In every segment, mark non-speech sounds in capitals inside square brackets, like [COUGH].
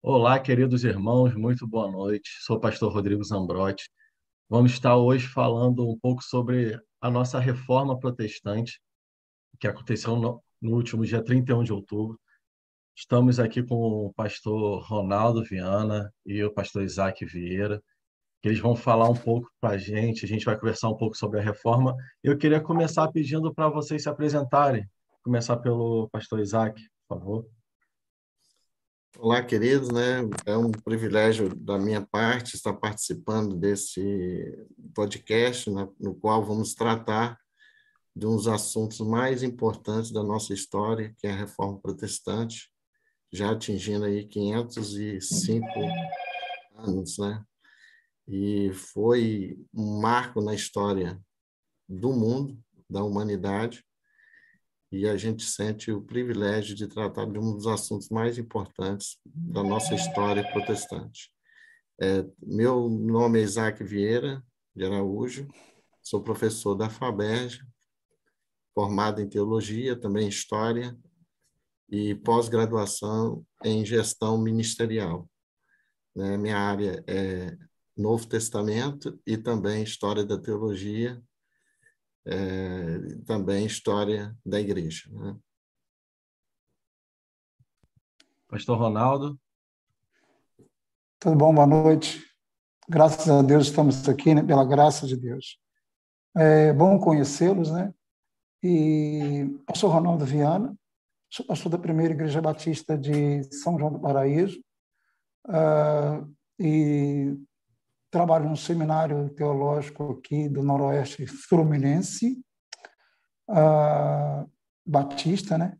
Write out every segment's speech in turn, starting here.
Olá, queridos irmãos, muito boa noite. Sou o pastor Rodrigo Zambrotti. Vamos estar hoje falando um pouco sobre a nossa reforma protestante, que aconteceu no, no último dia 31 de outubro. Estamos aqui com o pastor Ronaldo Viana e o pastor Isaac Vieira, que eles vão falar um pouco para a gente, a gente vai conversar um pouco sobre a reforma. Eu queria começar pedindo para vocês se apresentarem. Começar pelo pastor Isaac, por favor. Olá, queridos, né? É um privilégio da minha parte estar participando desse podcast, né, no qual vamos tratar de uns assuntos mais importantes da nossa história, que é a Reforma Protestante, já atingindo aí 505 anos, né? E foi um marco na história do mundo, da humanidade, e a gente sente o privilégio de tratar de um dos assuntos mais importantes da nossa história protestante. É, meu nome é Isaac Vieira de Araújo, sou professor da FABERJ, formado em teologia, também em história e pós-graduação em gestão ministerial. Né? Minha área é Novo Testamento e também história da teologia também história da igreja. Né? Pastor Ronaldo. Tudo bom? Boa noite. Graças a Deus estamos aqui, né, pela graça de Deus. É bom conhecê-los, né? E eu sou Ronaldo Viana, sou pastor da primeira Igreja Batista de São João do Paraíso, uh, e trabalho no seminário teológico aqui do Noroeste Fluminense, uh, Batista, né?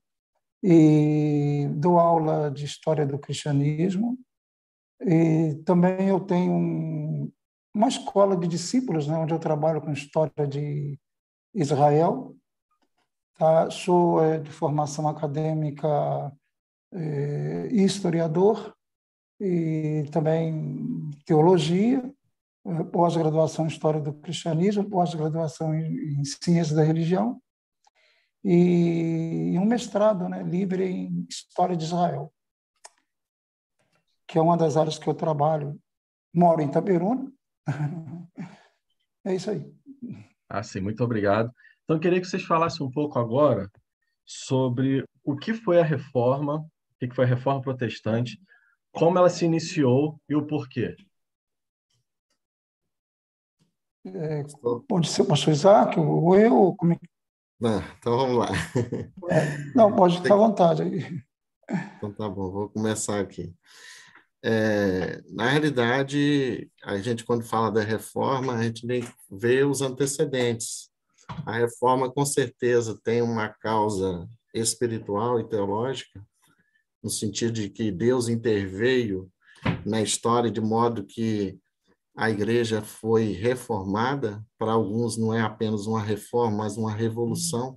E dou aula de História do Cristianismo. E também eu tenho um, uma escola de discípulos, né? Onde eu trabalho com História de Israel. Tá? Sou é, de formação acadêmica é, historiador e também teologia pós-graduação em História do Cristianismo, pós-graduação em, Ciências da Religião e um mestrado né, livre em História de Israel, que é uma das áreas que eu trabalho. Moro em Itaperuna. [LAUGHS] é isso aí. Ah, sim, muito obrigado. Então, eu queria que vocês falassem um pouco agora sobre o que foi a reforma, o que foi a reforma protestante, como ela se iniciou e o porquê. É, pode ser o pastor Isaac ou eu? Como é Não, então vamos lá. É, não, pode ficar à vontade. Então tá bom, vou começar aqui. É, na realidade, a gente, quando fala da reforma, a gente vê os antecedentes. A reforma, com certeza, tem uma causa espiritual e teológica, no sentido de que Deus interveio na história de modo que a igreja foi reformada, para alguns não é apenas uma reforma, mas uma revolução,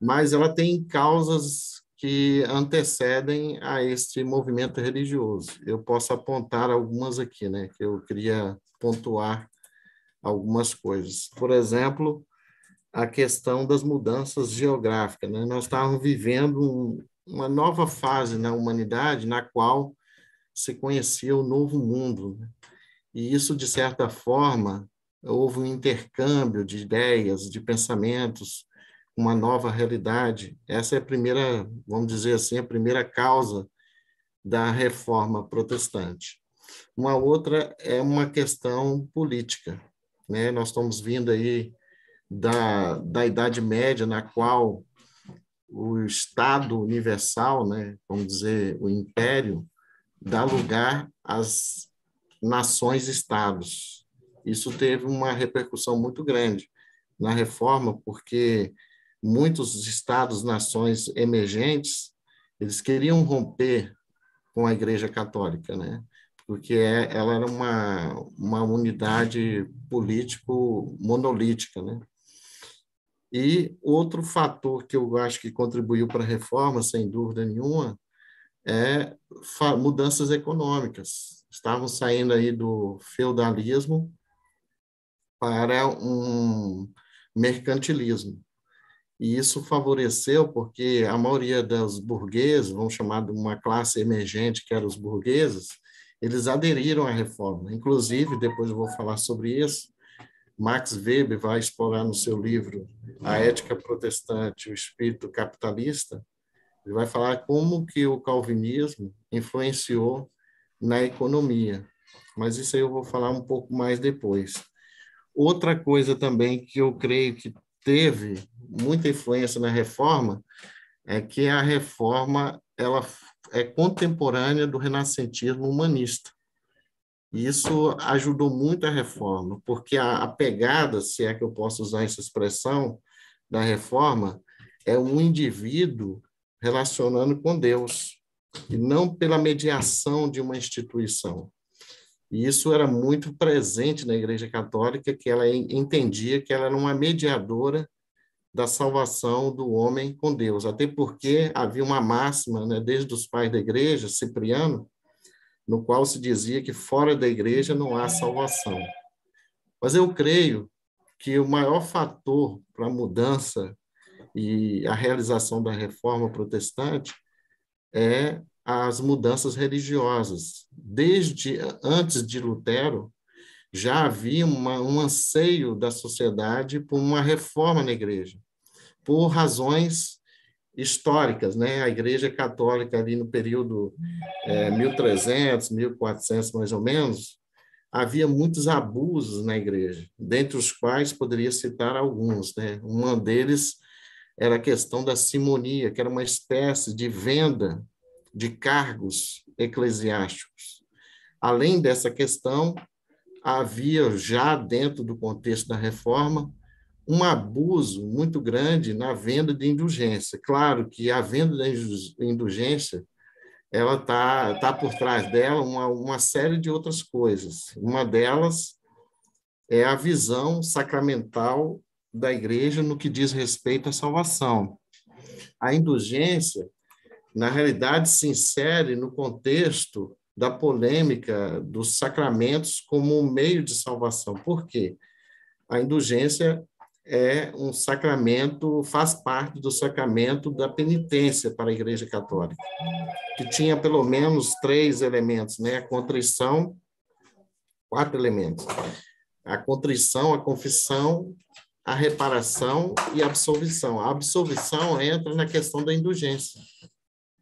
mas ela tem causas que antecedem a este movimento religioso. Eu posso apontar algumas aqui, né, que eu queria pontuar algumas coisas. Por exemplo, a questão das mudanças geográficas, né? Nós estávamos vivendo uma nova fase na humanidade na qual se conhecia o novo mundo, né? E isso, de certa forma, houve um intercâmbio de ideias, de pensamentos, uma nova realidade. Essa é a primeira, vamos dizer assim, a primeira causa da reforma protestante. Uma outra é uma questão política. Né? Nós estamos vindo aí da, da Idade Média, na qual o Estado universal, né, vamos dizer, o império, dá lugar às nações-estados. Isso teve uma repercussão muito grande na reforma, porque muitos estados-nações emergentes, eles queriam romper com a Igreja Católica, né? porque é, ela era uma, uma unidade político monolítica, né? E outro fator que eu acho que contribuiu para a reforma, sem dúvida nenhuma, é mudanças econômicas estavam saindo aí do feudalismo para um mercantilismo. e isso favoreceu porque a maioria dos burgueses, vamos chamar de uma classe emergente, que eram os burgueses, eles aderiram à reforma. Inclusive, depois eu vou falar sobre isso, Max Weber vai explorar no seu livro A Ética Protestante o Espírito Capitalista, ele vai falar como que o calvinismo influenciou na economia. Mas isso aí eu vou falar um pouco mais depois. Outra coisa também que eu creio que teve muita influência na reforma é que a reforma ela é contemporânea do renascentismo humanista. E isso ajudou muito a reforma, porque a, a pegada, se é que eu posso usar essa expressão, da reforma é um indivíduo relacionando com Deus, e não pela mediação de uma instituição. E isso era muito presente na Igreja Católica, que ela entendia que ela era uma mediadora da salvação do homem com Deus. Até porque havia uma máxima, né, desde os pais da Igreja, Cipriano, no qual se dizia que fora da Igreja não há salvação. Mas eu creio que o maior fator para a mudança e a realização da reforma protestante é as mudanças religiosas. Desde antes de Lutero, já havia uma, um anseio da sociedade por uma reforma na igreja, por razões históricas, né? A Igreja Católica ali no período é, 1300, 1400 mais ou menos, havia muitos abusos na igreja, dentre os quais poderia citar alguns, né? Um deles era a questão da simonia, que era uma espécie de venda de cargos eclesiásticos. Além dessa questão, havia já dentro do contexto da reforma um abuso muito grande na venda de indulgência. Claro que a venda da indulgência ela está tá por trás dela uma, uma série de outras coisas. Uma delas é a visão sacramental da igreja no que diz respeito à salvação. A indulgência, na realidade, se insere no contexto da polêmica dos sacramentos como um meio de salvação. Por quê? A indulgência é um sacramento, faz parte do sacramento da penitência para a Igreja Católica, que tinha pelo menos três elementos, né? A contrição, quatro elementos. A contrição, a confissão, a reparação e a absolvição. A absolvição entra na questão da indulgência.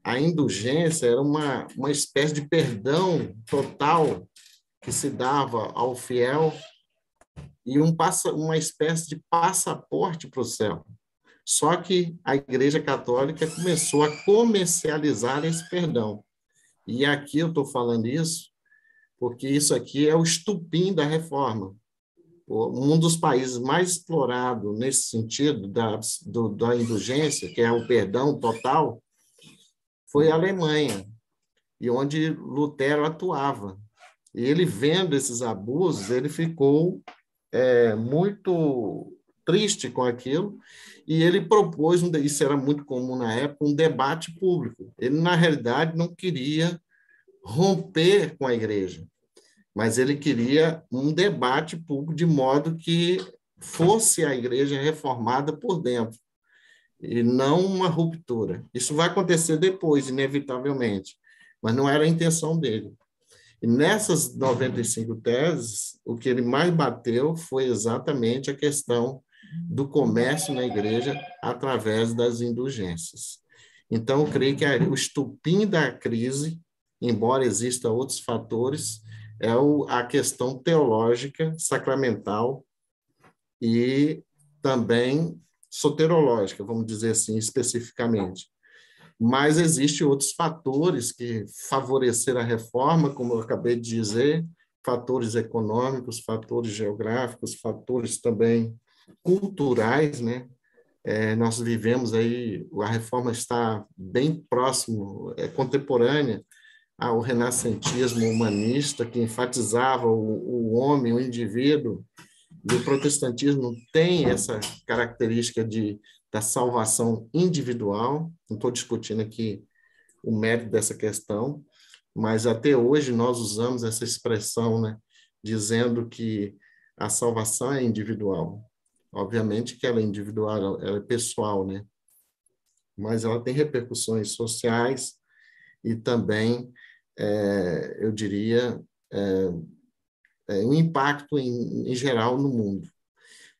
A indulgência era uma, uma espécie de perdão total que se dava ao fiel e um passa, uma espécie de passaporte para o céu. Só que a Igreja Católica começou a comercializar esse perdão. E aqui eu estou falando isso porque isso aqui é o estupim da reforma um dos países mais explorados nesse sentido da, do, da indulgência, que é o perdão total, foi a Alemanha, e onde Lutero atuava. E ele vendo esses abusos, ele ficou é, muito triste com aquilo, e ele propôs, isso era muito comum na época, um debate público. Ele, na realidade, não queria romper com a igreja mas ele queria um debate público de modo que fosse a igreja reformada por dentro e não uma ruptura. Isso vai acontecer depois, inevitavelmente, mas não era a intenção dele. E nessas 95 teses, o que ele mais bateu foi exatamente a questão do comércio na igreja através das indulgências. Então, eu creio que o estupim da crise, embora existam outros fatores, é o, a questão teológica, sacramental e também soterológica, vamos dizer assim, especificamente. Mas existem outros fatores que favoreceram a reforma, como eu acabei de dizer, fatores econômicos, fatores geográficos, fatores também culturais, né? É, nós vivemos aí, a reforma está bem próximo, é contemporânea ao renascentismo humanista, que enfatizava o, o homem, o indivíduo, e o protestantismo tem essa característica de, da salvação individual. Não estou discutindo aqui o mérito dessa questão, mas até hoje nós usamos essa expressão, né, dizendo que a salvação é individual. Obviamente que ela é individual, ela é pessoal, né? Mas ela tem repercussões sociais e também, é, eu diria, é, é, um impacto em, em geral no mundo.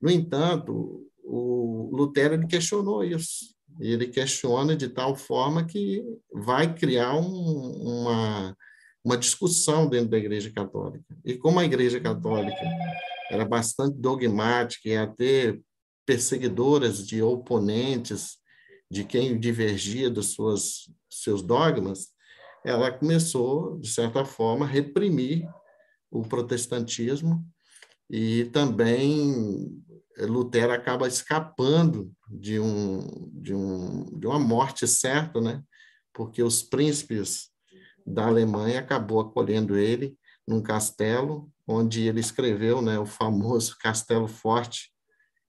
No entanto, o Lutero ele questionou isso. Ele questiona de tal forma que vai criar um, uma, uma discussão dentro da Igreja Católica. E como a Igreja Católica era bastante dogmática e até perseguidoras de oponentes, de quem divergia dos seus dogmas, ela começou, de certa forma, a reprimir o protestantismo e também Lutero acaba escapando de, um, de, um, de uma morte certa, né? porque os príncipes da Alemanha acabou acolhendo ele num castelo, onde ele escreveu né, o famoso Castelo Forte,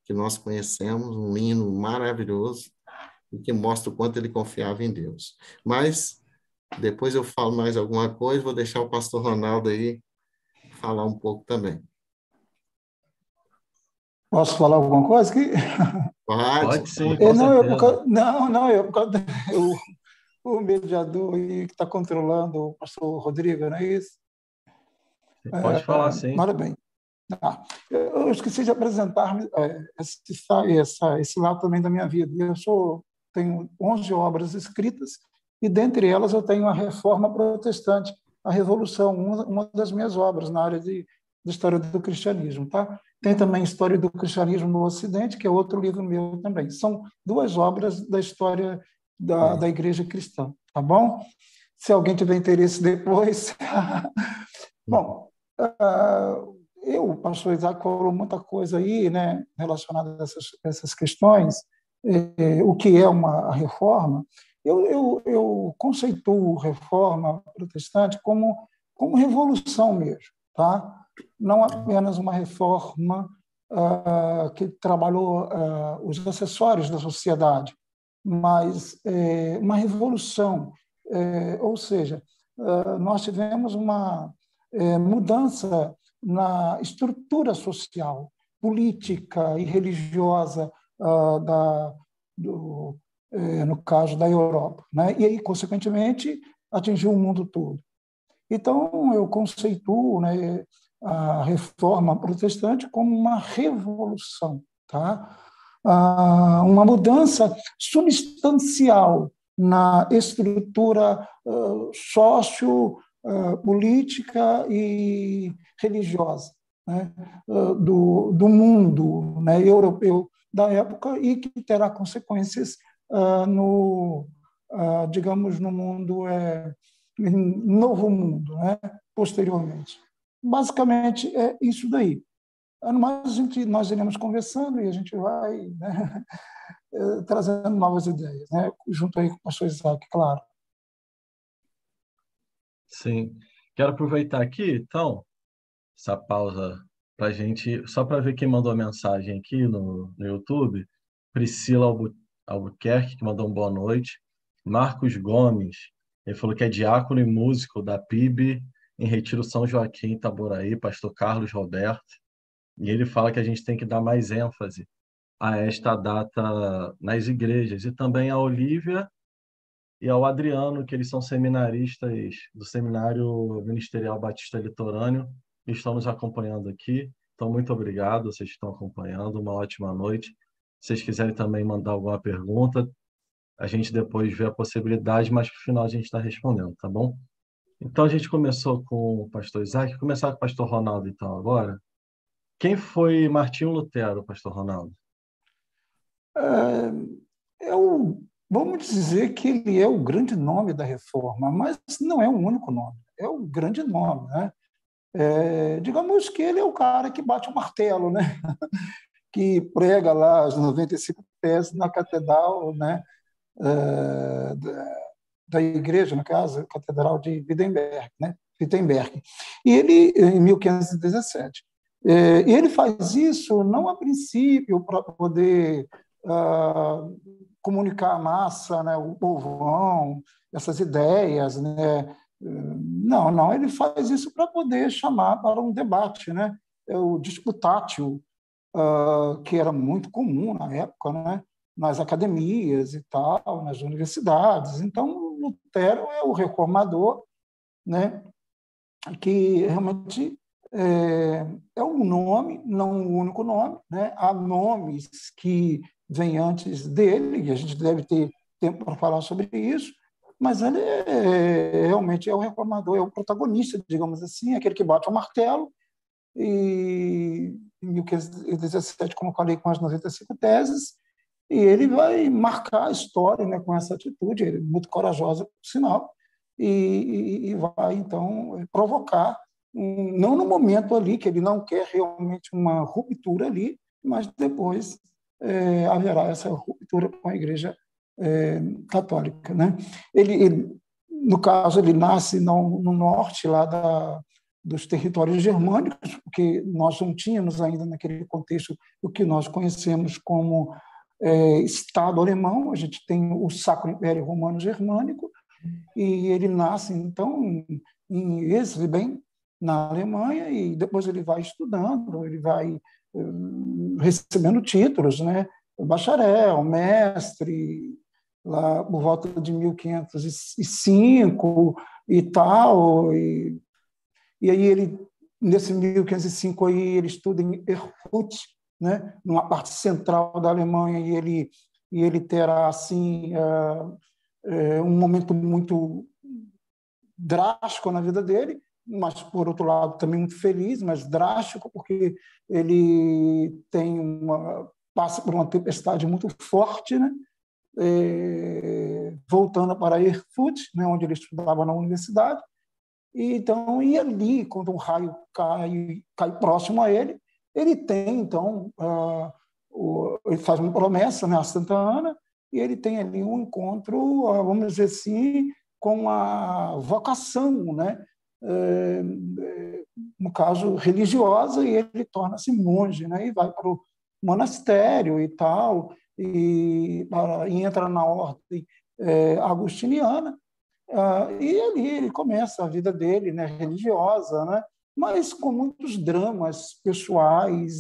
que nós conhecemos, um hino maravilhoso, e que mostra o quanto ele confiava em Deus. Mas depois eu falo mais alguma coisa, vou deixar o pastor Ronaldo aí falar um pouco também. Posso falar alguma coisa aqui? Pode, Pode sim. É, não, eu, não, não, eu, por causa eu, o mediador que está controlando o pastor Rodrigo, não é isso? Pode é, falar, sim. Parabéns. Ah, eu esqueci de apresentar é, esse, essa, esse lado também da minha vida. Eu sou, tenho 11 obras escritas e, dentre elas, eu tenho a Reforma Protestante, a Revolução, uma, das minhas obras na área de, de história do cristianismo. Tá? Tem também História do Cristianismo no Ocidente, que é outro livro meu também. São duas obras da história da, da Igreja Cristã, tá bom? Se alguém tiver interesse depois. [LAUGHS] bom, uh, eu, o pastor Isaac, falou muita coisa aí né, relacionada a essas, essas questões, eh, o que é uma reforma. Eu, eu, eu conceituo reforma protestante como, como revolução mesmo, tá? não apenas uma reforma uh, que trabalhou uh, os acessórios da sociedade, mas é, uma revolução, é, ou seja, uh, nós tivemos uma é, mudança na estrutura social, política e religiosa da, do, no caso da Europa, né? e aí, consequentemente, atingiu o mundo todo. Então, eu conceituo né, a reforma protestante como uma revolução, tá? Ah, uma mudança substancial na estrutura uh, sócio-política uh, e religiosa né? uh, do, do mundo né? europeu da época e que terá consequências no, digamos, no mundo, é, novo mundo, né? posteriormente. Basicamente é isso daí. Mas a gente, nós iremos conversando e a gente vai né, [LAUGHS] eh, trazendo novas ideias, né, junto aí com o pastor Isaac, claro. Sim. Quero aproveitar aqui, então, essa pausa para gente, só para ver quem mandou a mensagem aqui no, no YouTube. Priscila Albuquerque, que mandou uma boa noite. Marcos Gomes, ele falou que é diácono e músico da PIB em Retiro São Joaquim, Itaboraí, pastor Carlos Roberto, e ele fala que a gente tem que dar mais ênfase a esta data nas igrejas, e também a Olívia e ao Adriano, que eles são seminaristas do Seminário Ministerial Batista Litorâneo, e estão nos acompanhando aqui. Então, muito obrigado, vocês estão acompanhando, uma ótima noite. Vocês quiserem também mandar alguma pergunta, a gente depois vê a possibilidade, mas no final a gente está respondendo, tá bom? Então a gente começou com o pastor Isaac, começar com o pastor Ronaldo então agora. Quem foi Martinho Lutero, pastor Ronaldo? É o, vamos dizer que ele é o grande nome da reforma, mas não é o único nome, é o grande nome. Né? É, digamos que ele é o cara que bate o martelo, né? [LAUGHS] que prega lá as 95 pés na catedral né? É, da igreja, no caso, Catedral de Wittenberg, né? Wittenberg. E ele, em 1517, é, ele faz isso não a princípio para poder uh, comunicar à massa, né, o povão, essas ideias, né? Não, não, ele faz isso para poder chamar para um debate, né? É o disputátil uh, que era muito comum na época, né? nas academias e tal, nas universidades. Então, Lutero é o reformador, né? que realmente é, é um nome, não um único nome. Né? Há nomes que vêm antes dele, e a gente deve ter tempo para falar sobre isso, mas ele é, realmente é o reformador, é o protagonista, digamos assim, aquele que bate o martelo e em 1517, como falei, com as 95 teses, e ele vai marcar a história né, com essa atitude, ele é muito corajosa, por sinal, e, e, vai, então, provocar, não no momento ali, que ele não quer realmente uma ruptura ali, mas depois é, haverá essa ruptura com a Igreja é, Católica. Né? Ele, ele, no caso, ele nasce no, no norte, lá da, dos territórios germânicos, porque nós não tínhamos ainda naquele contexto o que nós conhecemos como é, Estado alemão, a gente tem o Sacro Império Romano Germânico, e ele nasce, então, em Esleben, na Alemanha, e depois ele vai estudando, ele vai eh, recebendo títulos, né? bacharel, mestre, lá por volta de 1505 e tal, e e aí ele, nesse 1505, aí, ele estuda em Erfurt, né, numa parte central da Alemanha, e ele, e ele terá assim é, é, um momento muito drástico na vida dele, mas por outro lado também muito feliz, mas drástico porque ele tem uma passa por uma tempestade muito forte, né? É, voltando para Erfurt, né, onde ele estudava na universidade, e, então, e ali, quando um raio cai, cai próximo a ele, ele tem, então, uh, o, ele faz uma promessa né, a Santa Ana, e ele tem ali um encontro, uh, vamos dizer assim, com a vocação, né? É, no caso religiosa, e ele torna-se monge, né? E vai para o monastério e tal, e, para, e entra na ordem é, agustiniana, Uh, e ali ele começa a vida dele, né, religiosa, né, mas com muitos dramas pessoais,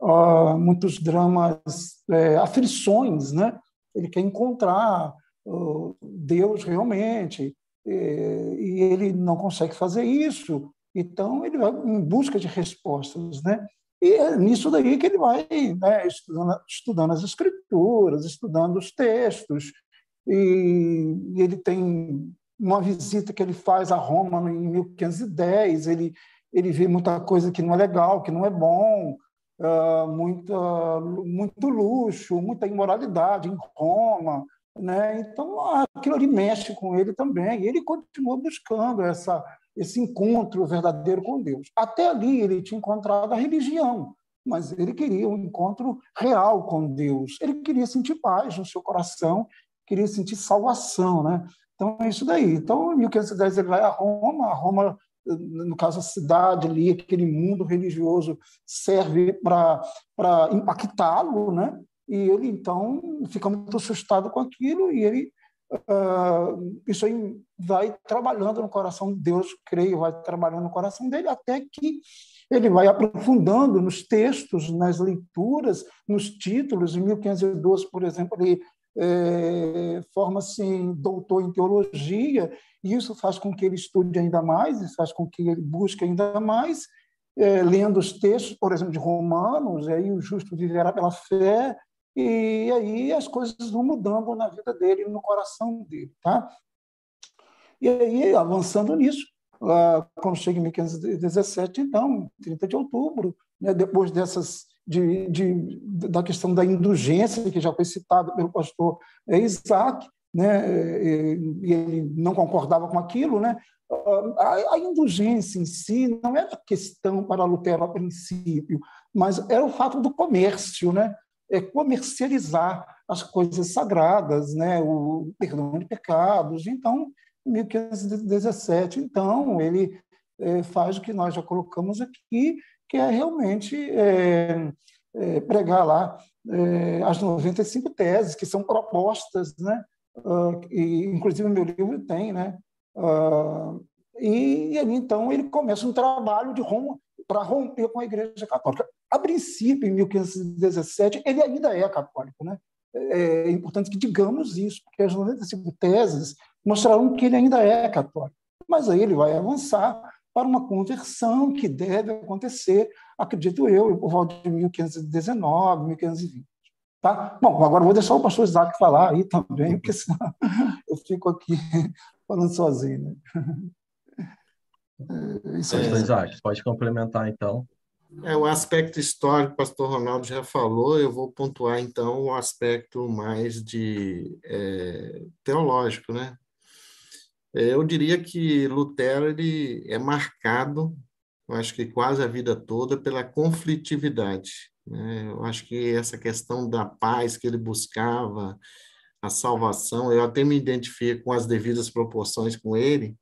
uh, muitos dramas, é, aflições, né? Ele quer encontrar uh, Deus realmente e, e ele não consegue fazer isso. Então ele vai em busca de respostas, né? E é nisso daí que ele vai né, estudando, estudando as escrituras, estudando os textos, e, ele tem uma visita que ele faz a Roma em 1510, ele, ele vê muita coisa que não é legal, que não é bom, uh, muita, muito luxo, muita imoralidade em Roma. Né? Então, aquilo ali mexe com ele também. E ele continua buscando essa, esse encontro verdadeiro com Deus. Até ali ele tinha encontrado a religião, mas ele queria um encontro real com Deus. Ele queria sentir paz no seu coração queria sentir salvação, né? Então, é isso daí. Então, em 1510 ele vai a Roma, a Roma, no caso, a cidade ali, aquele mundo religioso, serve para impactá-lo, né? E ele, então, fica muito assustado com aquilo e ele Uh, isso aí vai trabalhando no coração de Deus, creio, vai trabalhando no coração dele, até que ele vai aprofundando nos textos, nas leituras, nos títulos. Em 1512, por exemplo, ele é, forma-se em doutor em teologia, e isso faz com que ele estude ainda mais, isso faz com que ele busque ainda mais, é, lendo os textos, por exemplo, de Romanos, e aí o justo viverá pela fé, e aí as coisas vão mudando na vida dele, no coração dele. Tá? E aí, avançando nisso, quando chega em 1517, então, 30 de outubro, né, depois dessas de, de, da questão da indulgência, que já foi citado pelo pastor Isaac, né, e ele não concordava com aquilo, né? A, a, indulgência em si não era questão para Lutero a princípio, mas era o fato do comércio, né? É comercializar as coisas sagradas, né? O perdão de pecados. Então, em 1517, então ele é, faz o que nós já colocamos aqui, que é realmente é, é, pregar lá é, as 95 teses, que são propostas, né? Uh, e, inclusive, meu livro tem, né? Uh, e, ali, então, ele começa um trabalho de para romper com a Igreja Católica. a princípio, em 1517, ele ainda é católico. Né? É importante que digamos isso, porque as 95 teses mostrarão que ele ainda é católico. Mas aí ele vai avançar para uma conversão que deve acontecer, acredito eu, por volta de 1519, 1520. Tá? Bom, agora vou deixar o pastor Isaac falar aí também, porque senão [LAUGHS] eu fico aqui [LAUGHS] falando sozinho. Né? É, isso aí. Isaac, pode complementar então. É, o aspecto histórico, o pastor Ronaldo já falou, eu vou pontuar então o aspecto mais de é, teológico, né? É, eu diria que Lutero ele é marcado, eu acho que quase a vida toda, pela conflitividade. Né? Eu acho que essa questão da paz que ele buscava, a salvação, eu até me identifico com as devidas proporções com ele,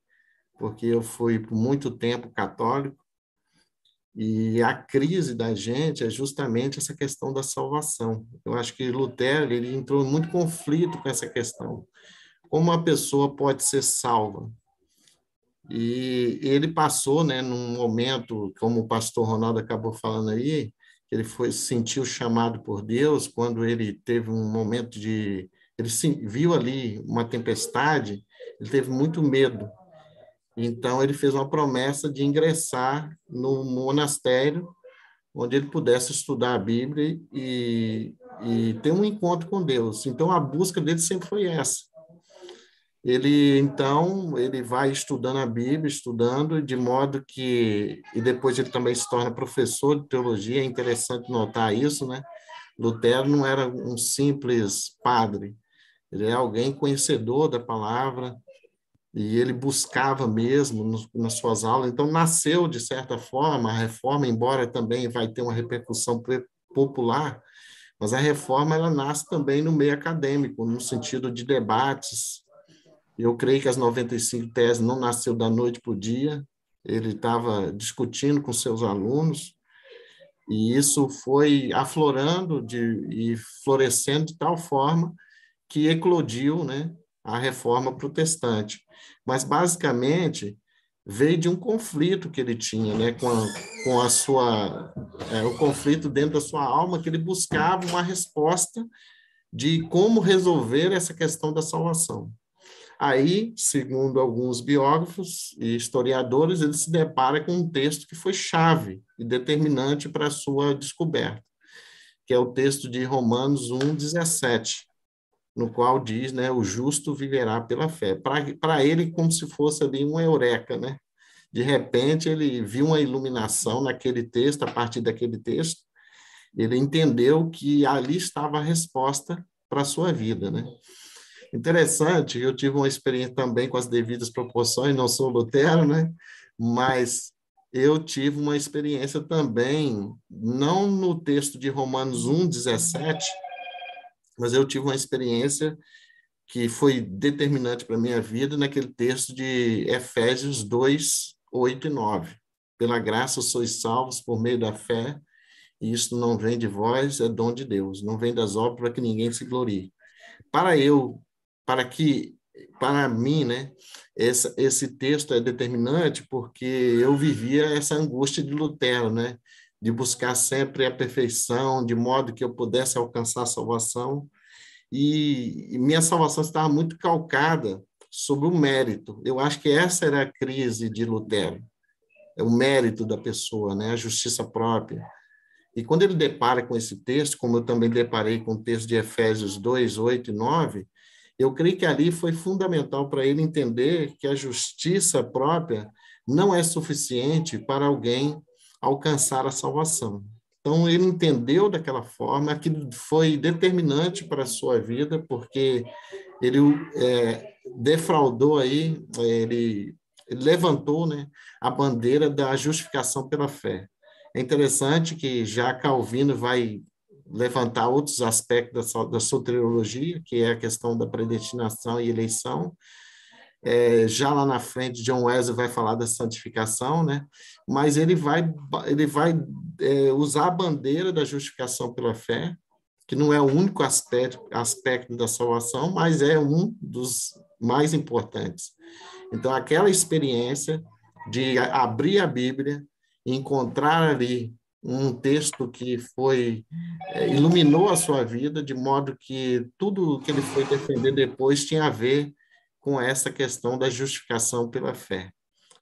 porque eu fui por muito tempo católico, e a crise da gente é justamente essa questão da salvação. Eu acho que Lutero ele entrou em muito conflito com essa questão como a pessoa pode ser salva. E ele passou, né, num momento, como o pastor Ronaldo acabou falando aí, ele foi sentiu chamado por Deus quando ele teve um momento de ele viu ali uma tempestade, ele teve muito medo. Então ele fez uma promessa de ingressar no monastério onde ele pudesse estudar a Bíblia e, e ter um encontro com Deus. Então a busca dele sempre foi essa ele então ele vai estudando a Bíblia, estudando de modo que e depois ele também se torna professor de teologia. É interessante notar isso, né? Lutero não era um simples padre, ele é alguém conhecedor da palavra e ele buscava mesmo no, nas suas aulas. Então nasceu de certa forma a reforma, embora também vai ter uma repercussão popular, mas a reforma ela nasce também no meio acadêmico, no sentido de debates eu creio que as 95 teses não nasceu da noite para o dia, ele estava discutindo com seus alunos, e isso foi aflorando de, e florescendo de tal forma que eclodiu né, a reforma protestante. Mas, basicamente, veio de um conflito que ele tinha né, com, a, com a sua, é, o conflito dentro da sua alma, que ele buscava uma resposta de como resolver essa questão da salvação. Aí, segundo alguns biógrafos e historiadores, ele se depara com um texto que foi chave e determinante para a sua descoberta, que é o texto de Romanos 1:17, no qual diz, né, o justo viverá pela fé. Para ele, como se fosse ali uma eureka, né? De repente, ele viu uma iluminação naquele texto, a partir daquele texto, ele entendeu que ali estava a resposta para a sua vida, né? Interessante, eu tive uma experiência também com as devidas proporções, não sou Lutero, né? Mas eu tive uma experiência também, não no texto de Romanos 1, 17, mas eu tive uma experiência que foi determinante para a minha vida naquele texto de Efésios 2, 8 e 9. Pela graça sois salvos por meio da fé, e isso não vem de vós, é dom de Deus, não vem das obras para que ninguém se glorie. Para eu para que, para mim, né, esse, esse texto é determinante porque eu vivia essa angústia de Lutero, né, de buscar sempre a perfeição, de modo que eu pudesse alcançar a salvação. E, e minha salvação estava muito calcada sobre o mérito. Eu acho que essa era a crise de Lutero. É o mérito da pessoa, né, a justiça própria. E quando ele depara com esse texto, como eu também deparei com o texto de Efésios 2, 8 e 9, eu creio que ali foi fundamental para ele entender que a justiça própria não é suficiente para alguém alcançar a salvação. Então, ele entendeu daquela forma, que foi determinante para a sua vida, porque ele é, defraudou aí, ele, ele levantou né, a bandeira da justificação pela fé. É interessante que já Calvino vai levantar outros aspectos da, da soteriologia, que é a questão da predestinação e eleição. É, já lá na frente, John Wesley vai falar da santificação, né? mas ele vai, ele vai é, usar a bandeira da justificação pela fé, que não é o único aspecto, aspecto da salvação, mas é um dos mais importantes. Então, aquela experiência de abrir a Bíblia, encontrar ali um texto que foi é, iluminou a sua vida de modo que tudo que ele foi defender depois tinha a ver com essa questão da justificação pela fé.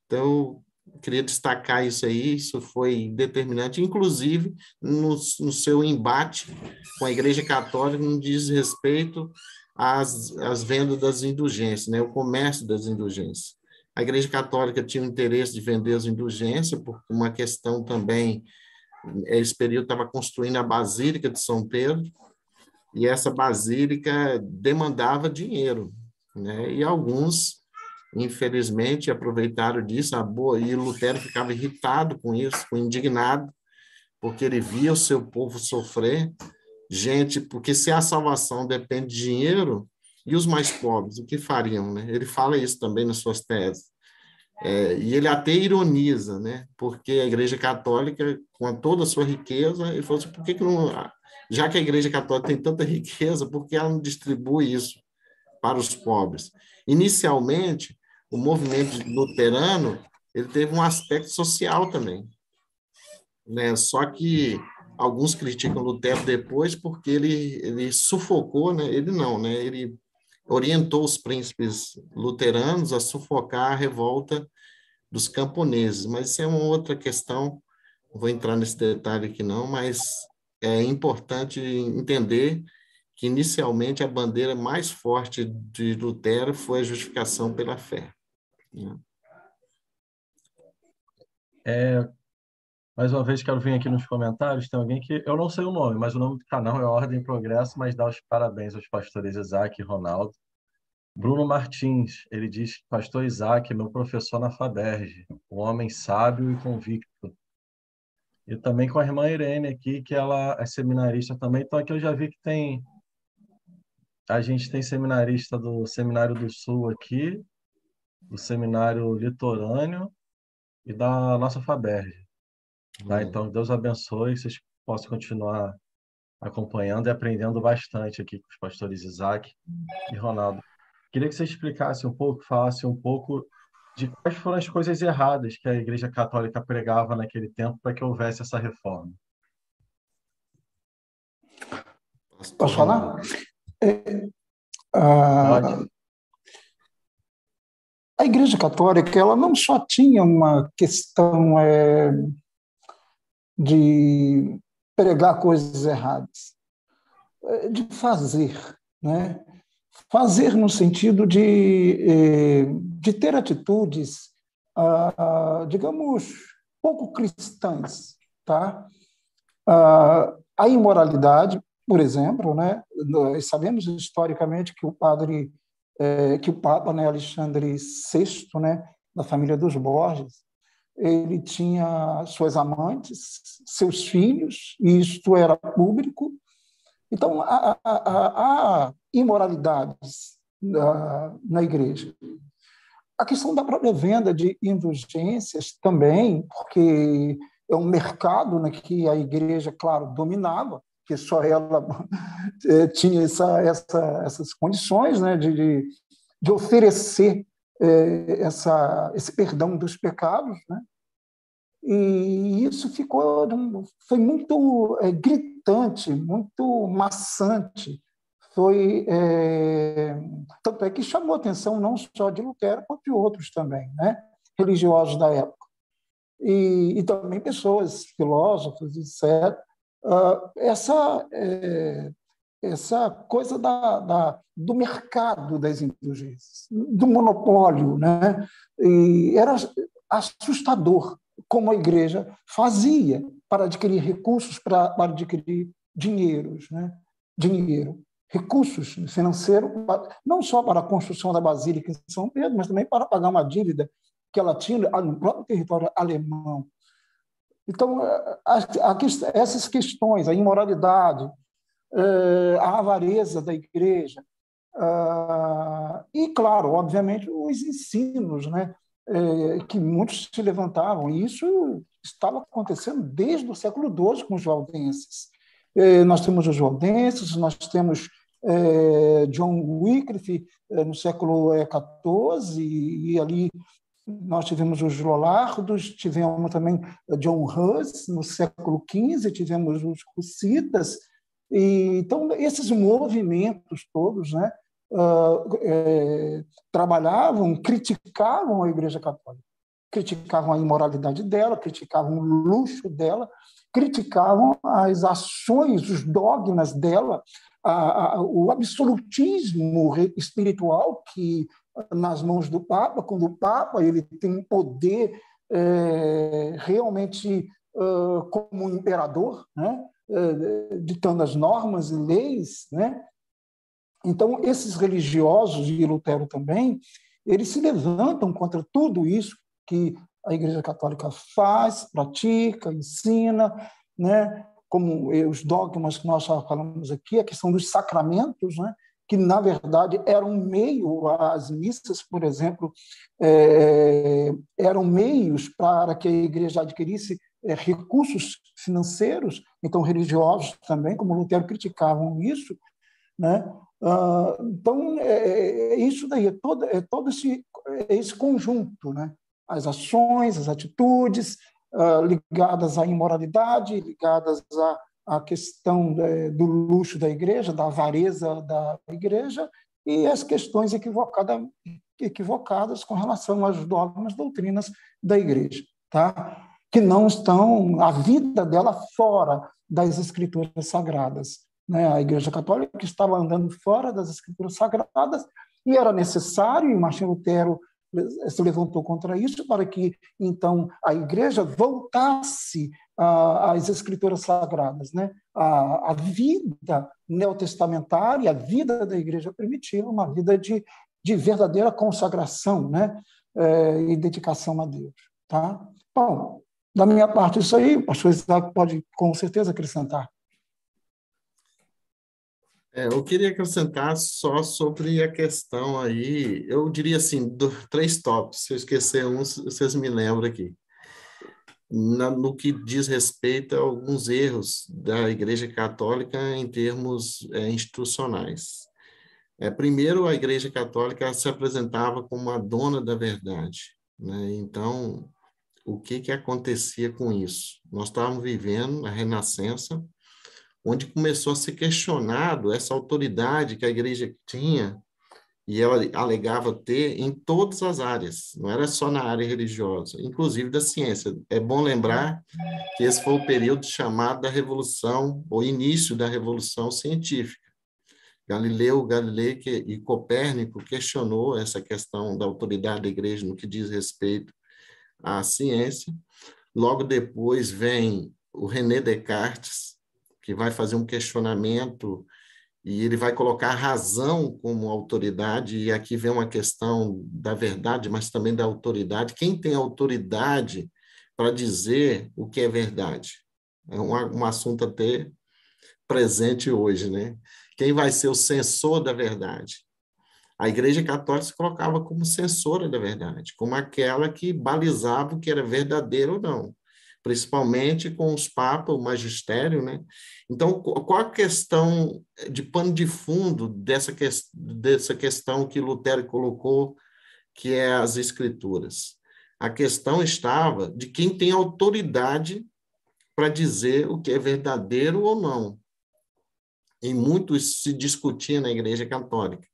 Então, eu queria destacar isso aí, isso foi determinante, inclusive no, no seu embate com a Igreja Católica no diz respeito às, às vendas das indulgências, né, o comércio das indulgências. A Igreja Católica tinha o interesse de vender as indulgências, por uma questão também esse período estava construindo a Basílica de São Pedro, e essa basílica demandava dinheiro, né? E alguns, infelizmente, aproveitaram disso, a boa, e Lutero ficava irritado com isso, indignado, porque ele via o seu povo sofrer. Gente, porque se a salvação depende de dinheiro, e os mais pobres, o que fariam, né? Ele fala isso também nas suas teses. É, e ele até ironiza, né? Porque a Igreja Católica, com toda a sua riqueza, ele falou assim: por que, que não. Já que a Igreja Católica tem tanta riqueza, por que ela não distribui isso para os pobres? Inicialmente, o movimento luterano ele teve um aspecto social também. Né? Só que alguns criticam Lutero depois porque ele, ele sufocou, né? ele não, né? ele orientou os príncipes luteranos a sufocar a revolta dos camponeses, mas isso é uma outra questão, não vou entrar nesse detalhe aqui não, mas é importante entender que inicialmente a bandeira mais forte de Lutero foi a justificação pela fé. Né? É, mais uma vez quero vir aqui nos comentários, tem alguém que eu não sei o nome, mas o nome do canal é Ordem Progresso, mas dá os parabéns aos pastores Isaac e Ronaldo. Bruno Martins, ele diz que pastor Isaac, meu professor na Faberge, um homem sábio e convicto. E também com a irmã Irene aqui, que ela é seminarista também. Então aqui eu já vi que tem a gente tem seminarista do Seminário do Sul aqui, do Seminário Litorâneo e da nossa Faberge. Tá? Então Deus abençoe, vocês possam continuar acompanhando e aprendendo bastante aqui com os pastores Isaac e Ronaldo. Queria que você explicasse um pouco, falasse um pouco de quais foram as coisas erradas que a Igreja Católica pregava naquele tempo para que houvesse essa reforma. Posso falar? É, a, a Igreja Católica ela não só tinha uma questão é, de pregar coisas erradas, é, de fazer, né? Fazer no sentido de, eh, de ter atitudes, ah, digamos, pouco cristãs. Tá? Ah, a imoralidade, por exemplo, né? nós sabemos historicamente que o padre, eh, que o Papa né, Alexandre VI, né, da família dos Borges, ele tinha suas amantes, seus filhos, e isto era público. Então, a, a, a, imoralidades na, na igreja. A questão da própria venda de indulgências também, porque é um mercado né, que a igreja, claro, dominava, que só ela é, [LAUGHS] tinha essa, essa, essas condições né, de, de oferecer é, essa, esse perdão dos pecados. Né? E isso ficou foi muito é, gritante, muito maçante foi é, tanto é que chamou atenção não só de Lutero quanto de outros também, né, religiosos da época e, e também pessoas filósofos etc. Uh, essa é, essa coisa da, da, do mercado das indulgências, do monopólio, né, e era assustador como a igreja fazia para adquirir recursos, para, para adquirir dinheiros, né, dinheiro recursos financeiros, não só para a construção da Basílica em São Pedro, mas também para pagar uma dívida que ela tinha no próprio território alemão. Então, essas questões, a imoralidade, eh, a avareza da igreja, ah, e, claro, obviamente, os ensinos né, eh, que muitos se levantavam, e isso estava acontecendo desde o século XII com os valdenses. Eh, nós temos os valdenses, nós temos John Wycliffe é, no século XIV é, e ali nós tivemos os Lollardos, tivemos também John Hus no século XV, tivemos os Hussitas, e, então esses movimentos todos, né, uh, é, trabalhavam, criticavam a Igreja Católica, criticavam a imoralidade dela, criticavam o luxo dela, criticavam as ações, os dogmas dela, a, a, o absolutismo espiritual que nas mãos do Papa, quando o Papa ele tem poder é, realmente uh, como imperador, né? É, ditando as normas e leis, né? Então esses religiosos e Lutero também, eles se levantam contra tudo isso que a Igreja Católica faz, pratica, ensina, né? Como os dogmas que nós falamos aqui, a questão dos sacramentos, né? que na verdade eram meio, as missas, por exemplo, é, eram meios para que a igreja adquirisse é, recursos financeiros, então religiosos também, como Lutero criticavam isso, né? Ah, então é, é, é, isso daí, é todo, é todo esse, é esse conjunto, né? As ações, as atitudes ligadas à imoralidade, ligadas a a questão do luxo da igreja, da avareza da igreja e as questões equivocada, equivocadas com relação às dogmas, doutrinas da igreja, tá? que não estão, a vida dela fora das escrituras sagradas. Né? A igreja católica estava andando fora das escrituras sagradas e era necessário, e Martinho Lutero se levantou contra isso para que então a igreja voltasse às escrituras sagradas, né? A, a vida neotestamentária, a vida da igreja primitiva, uma vida de, de verdadeira consagração, né? É, e dedicação a Deus, tá? Bom, da minha parte isso aí, o pastor Isaac pode com certeza acrescentar. É, eu queria acrescentar só sobre a questão aí, eu diria assim, do, três tópicos, se eu esquecer um, vocês me lembram aqui. Na, no que diz respeito a alguns erros da Igreja Católica em termos é, institucionais. É, primeiro, a Igreja Católica se apresentava como a dona da verdade. Né? Então, o que, que acontecia com isso? Nós estávamos vivendo a Renascença, onde começou a ser questionado essa autoridade que a igreja tinha e ela alegava ter em todas as áreas, não era só na área religiosa, inclusive da ciência. É bom lembrar que esse foi o período chamado da Revolução, o início da Revolução Científica. Galileu Galilei e Copérnico questionou essa questão da autoridade da igreja no que diz respeito à ciência. Logo depois vem o René Descartes, que vai fazer um questionamento e ele vai colocar a razão como autoridade, e aqui vem uma questão da verdade, mas também da autoridade. Quem tem autoridade para dizer o que é verdade? É um, um assunto até presente hoje, né? Quem vai ser o censor da verdade? A Igreja Católica se colocava como censora da verdade, como aquela que balizava o que era verdadeiro ou não principalmente com os papas, o magistério, né? Então, qual a questão de pano de fundo dessa, que, dessa questão que Lutero colocou, que é as escrituras? A questão estava de quem tem autoridade para dizer o que é verdadeiro ou não. E muito isso se discutia na Igreja Católica.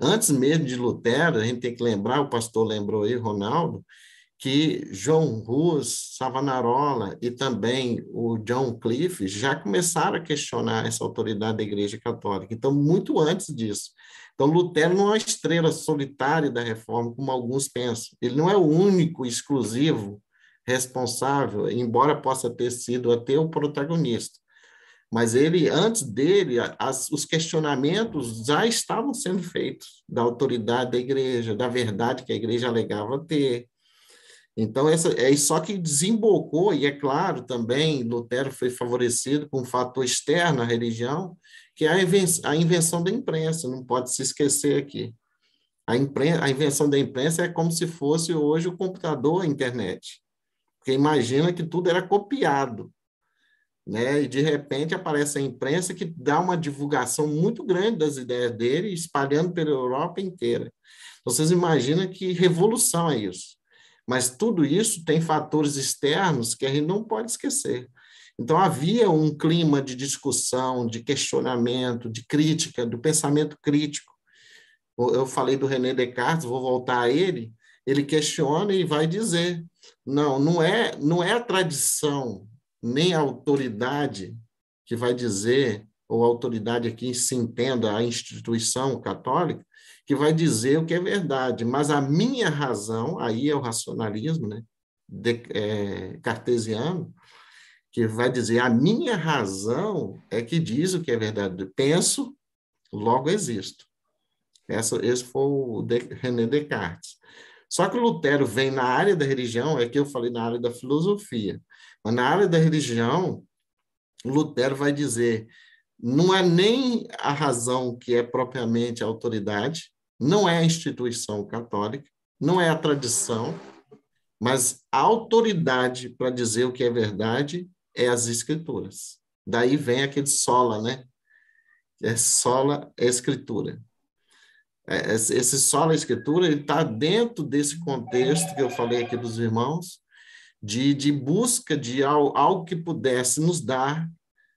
Antes mesmo de Lutero, a gente tem que lembrar, o pastor lembrou aí, Ronaldo, que João Rus, Savonarola e também o John Cliff já começaram a questionar essa autoridade da Igreja Católica. Então, muito antes disso. Então, Lutero não é uma estrela solitária da reforma, como alguns pensam. Ele não é o único, exclusivo, responsável, embora possa ter sido até o protagonista. Mas ele, antes dele, as, os questionamentos já estavam sendo feitos da autoridade da igreja, da verdade que a igreja alegava ter, então, essa, é só que desembocou, e é claro também, Lutero foi favorecido com um fator externo à religião, que é a invenção, a invenção da imprensa, não pode se esquecer aqui. A, imprensa, a invenção da imprensa é como se fosse hoje o computador, a internet. Porque imagina que tudo era copiado. Né? E de repente aparece a imprensa que dá uma divulgação muito grande das ideias dele, espalhando pela Europa inteira. Vocês imaginam que revolução é isso. Mas tudo isso tem fatores externos que a gente não pode esquecer. Então, havia um clima de discussão, de questionamento, de crítica, do pensamento crítico. Eu falei do René Descartes, vou voltar a ele. Ele questiona e vai dizer: não, não é, não é a tradição nem a autoridade que vai dizer, ou a autoridade aqui se entenda a instituição católica, que vai dizer o que é verdade, mas a minha razão, aí é o racionalismo né, de, é, cartesiano, que vai dizer a minha razão é que diz o que é verdade. Penso, logo existo. Essa, esse foi o de, René Descartes. Só que Lutero vem na área da religião, é que eu falei na área da filosofia, mas na área da religião, Lutero vai dizer não é nem a razão que é propriamente a autoridade, não é a instituição católica, não é a tradição, mas a autoridade para dizer o que é verdade é as escrituras. Daí vem aquele sola, né? É sola escritura. É, esse sola escritura está dentro desse contexto que eu falei aqui dos irmãos, de, de busca de algo, algo que pudesse nos dar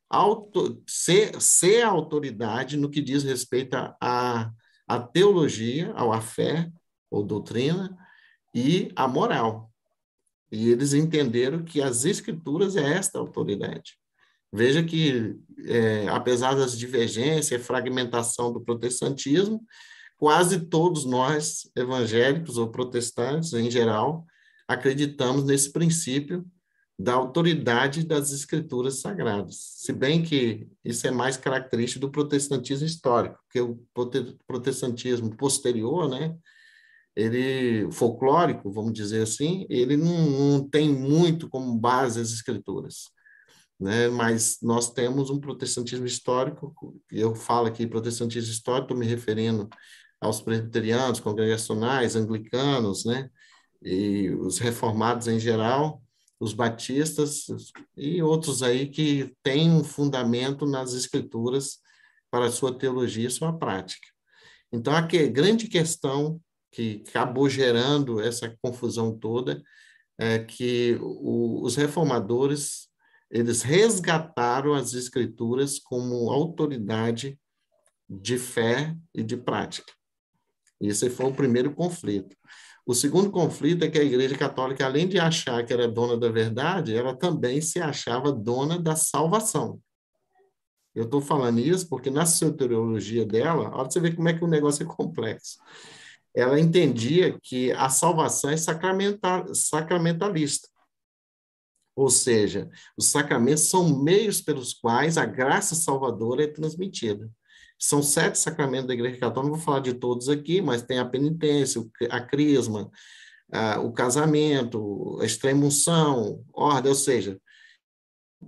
auto, ser, ser autoridade no que diz respeito a, a teologia, ao a fé ou doutrina e a moral. E eles entenderam que as escrituras é esta autoridade. Veja que, é, apesar das divergências e fragmentação do protestantismo, quase todos nós, evangélicos ou protestantes em geral, acreditamos nesse princípio da autoridade das escrituras sagradas. Se bem que isso é mais característico do protestantismo histórico, porque o protestantismo posterior, né, ele folclórico, vamos dizer assim, ele não, não tem muito como base as escrituras. Né? Mas nós temos um protestantismo histórico, eu falo aqui protestantismo histórico, estou me referindo aos presbiterianos, congregacionais, anglicanos, né? e os reformados em geral, os batistas e outros aí que têm um fundamento nas escrituras para a sua teologia e sua prática. Então, a que, grande questão que acabou gerando essa confusão toda é que o, os reformadores eles resgataram as escrituras como autoridade de fé e de prática. Esse foi o primeiro conflito. O segundo conflito é que a Igreja Católica, além de achar que era dona da verdade, ela também se achava dona da salvação. Eu estou falando isso porque na soteriologia dela, olha você ver como é que o negócio é complexo. Ela entendia que a salvação é sacramental, sacramentalista. Ou seja, os sacramentos são meios pelos quais a graça salvadora é transmitida. São sete sacramentos da Igreja Católica, não vou falar de todos aqui, mas tem a penitência, a crisma, o casamento, a extremunção, ordem, ou seja,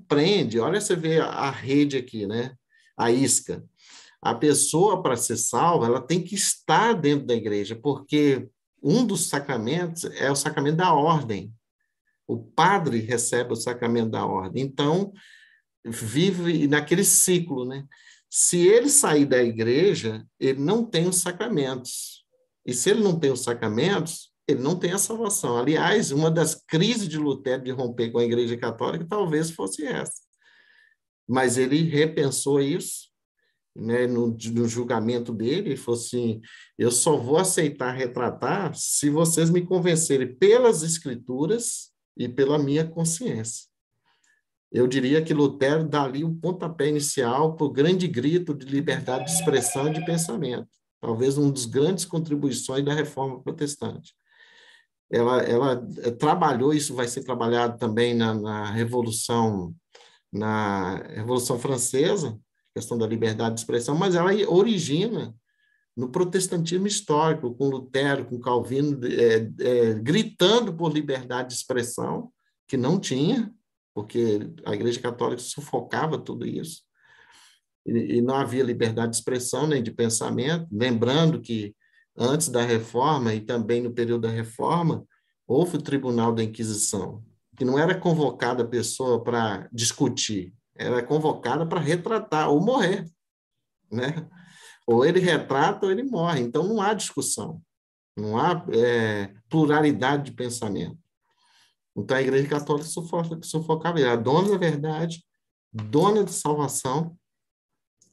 prende, olha você vê a rede aqui, né? A isca. A pessoa, para ser salva, ela tem que estar dentro da igreja, porque um dos sacramentos é o sacramento da ordem. O padre recebe o sacramento da ordem. Então, vive naquele ciclo, né? Se ele sair da igreja, ele não tem os sacramentos. E se ele não tem os sacramentos, ele não tem a salvação. Aliás, uma das crises de Lutero de romper com a Igreja Católica talvez fosse essa. Mas ele repensou isso né, no, no julgamento dele, ele falou assim: eu só vou aceitar retratar se vocês me convencerem pelas Escrituras e pela minha consciência eu diria que Lutero dá ali o pontapé inicial para o grande grito de liberdade de expressão e de pensamento, talvez um dos grandes contribuições da reforma protestante. Ela, ela eh, trabalhou, isso vai ser trabalhado também na, na Revolução na Revolução Francesa, questão da liberdade de expressão, mas ela origina no protestantismo histórico, com Lutero, com Calvino, é, é, gritando por liberdade de expressão, que não tinha, porque a Igreja Católica sufocava tudo isso. E, não havia liberdade de expressão nem de pensamento. Lembrando que antes da reforma e também no período da reforma, houve o Tribunal da Inquisição, que não era convocada a pessoa para discutir, era convocada para retratar ou morrer, né? Ou ele retrata ou ele morre. Então não há discussão. não há é, pluralidade de pensamento. Então, a Igreja Católica sufoca, sufocava ele. A dona da verdade, dona de salvação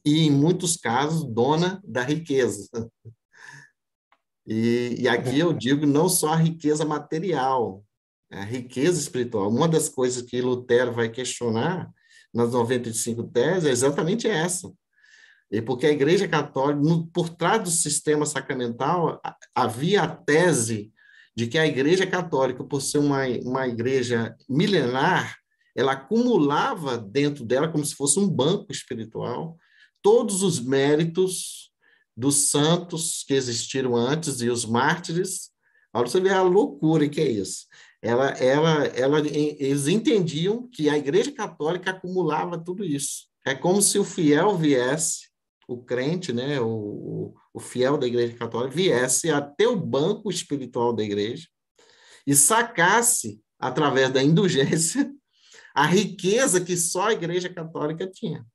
e, em muitos casos, dona da riqueza. E, e aqui eu digo não só a riqueza material, a riqueza espiritual. Uma das coisas que Lutero vai questionar nas 95 teses é exatamente essa. E porque a Igreja Católica, no, por trás do sistema sacramental, havia a tese de que a Igreja Católica, por ser uma, uma igreja milenar, ela acumulava dentro dela, como se fosse um banco espiritual, todos os méritos dos santos que existiram antes e os mártires. Olha você vê a loucura que é isso. Ela, ela, ela, eles entendiam que a Igreja Católica acumulava tudo isso. É como se o fiel viesse, o crente, né, o, o fiel da Igreja Católica, viesse até o banco espiritual da Igreja e sacasse, através da indulgência, [LAUGHS] a riqueza que só a Igreja Católica tinha,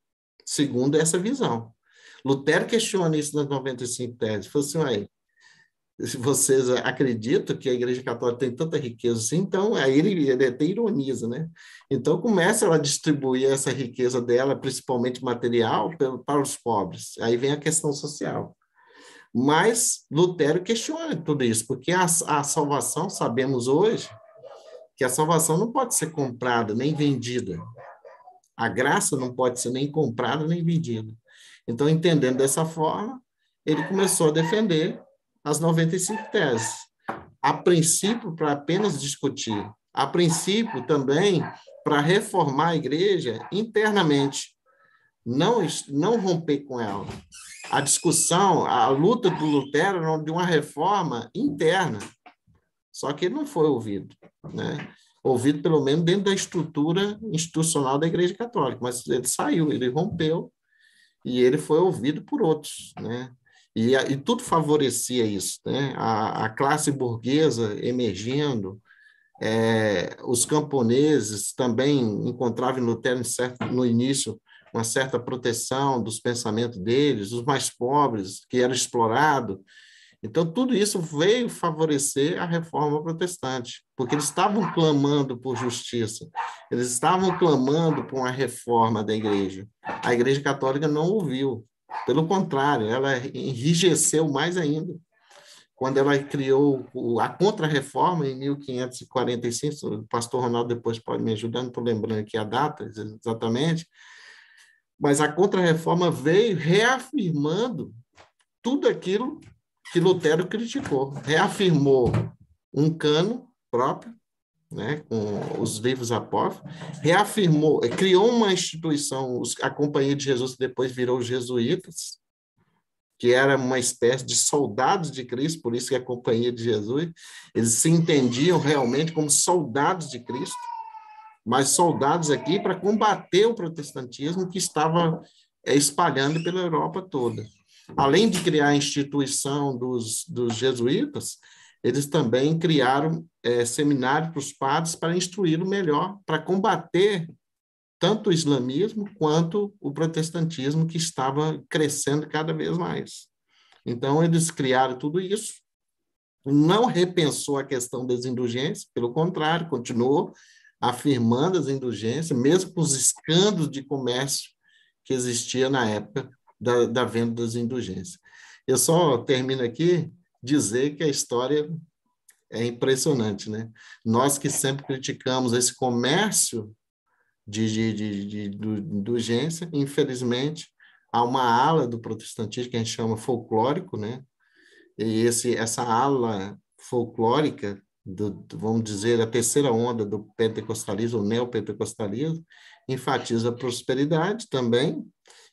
segundo essa visão. Lutero questiona isso nas 95 teses. Falou assim, aí, se vocês acreditam que a Igreja Católica tem tanta riqueza assim, então aí ele, ele até ironiza, né? Então começa ela a distribuir essa riqueza dela, principalmente material, para os pobres. Aí vem a questão social. Mas Lutero questiona tudo isso, porque a, a salvação, sabemos hoje, que a salvação não pode ser comprada nem vendida. A graça não pode ser nem comprada nem vendida. Então, entendendo dessa forma, ele começou a defender as 95 teses. A princípio, para apenas discutir. A princípio, também, para reformar a igreja internamente. Não, não romper com ela. A discussão, a luta do Lutero era de uma reforma interna. Só que ele não foi ouvido. Né? Ouvido, pelo menos, dentro da estrutura institucional da Igreja Católica. Mas ele saiu, ele rompeu e ele foi ouvido por outros. Né? E, e tudo favorecia isso, né? A, a classe burguesa emergindo, é, os camponeses também encontravam Lutero certo, no início uma certa proteção dos pensamentos deles, os mais pobres que eram explorados. Então, tudo isso veio favorecer a reforma protestante, porque eles estavam clamando por justiça, eles estavam clamando por uma reforma da igreja. A igreja católica não ouviu, pelo contrário, ela enrijeceu mais ainda quando ela criou a Contra-Reforma em 1545. O pastor Ronaldo depois pode me ajudar, não estou lembrando aqui a data exatamente, mas a Contra-Reforma veio reafirmando tudo aquilo que Lutero criticou. Reafirmou um cano próprio, né, com os livros apócrifos, reafirmou, criou uma instituição, a Companhia de Jesus, que depois virou os jesuítas, que era uma espécie de soldados de Cristo, por isso que é a Companhia de Jesus, eles se entendiam realmente como soldados de Cristo, mas soldados aqui para combater o protestantismo que estava eh, espalhando pela Europa toda. Além de criar a instituição dos, dos jesuítas, eles também criaram é, seminários para os padres para instruí-lo melhor, para combater tanto o islamismo quanto o protestantismo que estava crescendo cada vez mais. Então, eles criaram tudo isso, não repensou a questão das indulgências, pelo contrário, continuou afirmando as indulgências, mesmo com os escândalos de comércio que existia na época da, da venda das indulgências. Eu só termino aqui dizer que a história é impressionante, né? Nós que sempre criticamos esse comércio de, de, de, de, indulgência, infelizmente, há uma ala do protestantismo que a gente chama folclórico, né? E esse, essa ala folclórica, do, vamos dizer, a terceira onda do pentecostalismo, o neopentecostalismo, enfatiza a prosperidade também,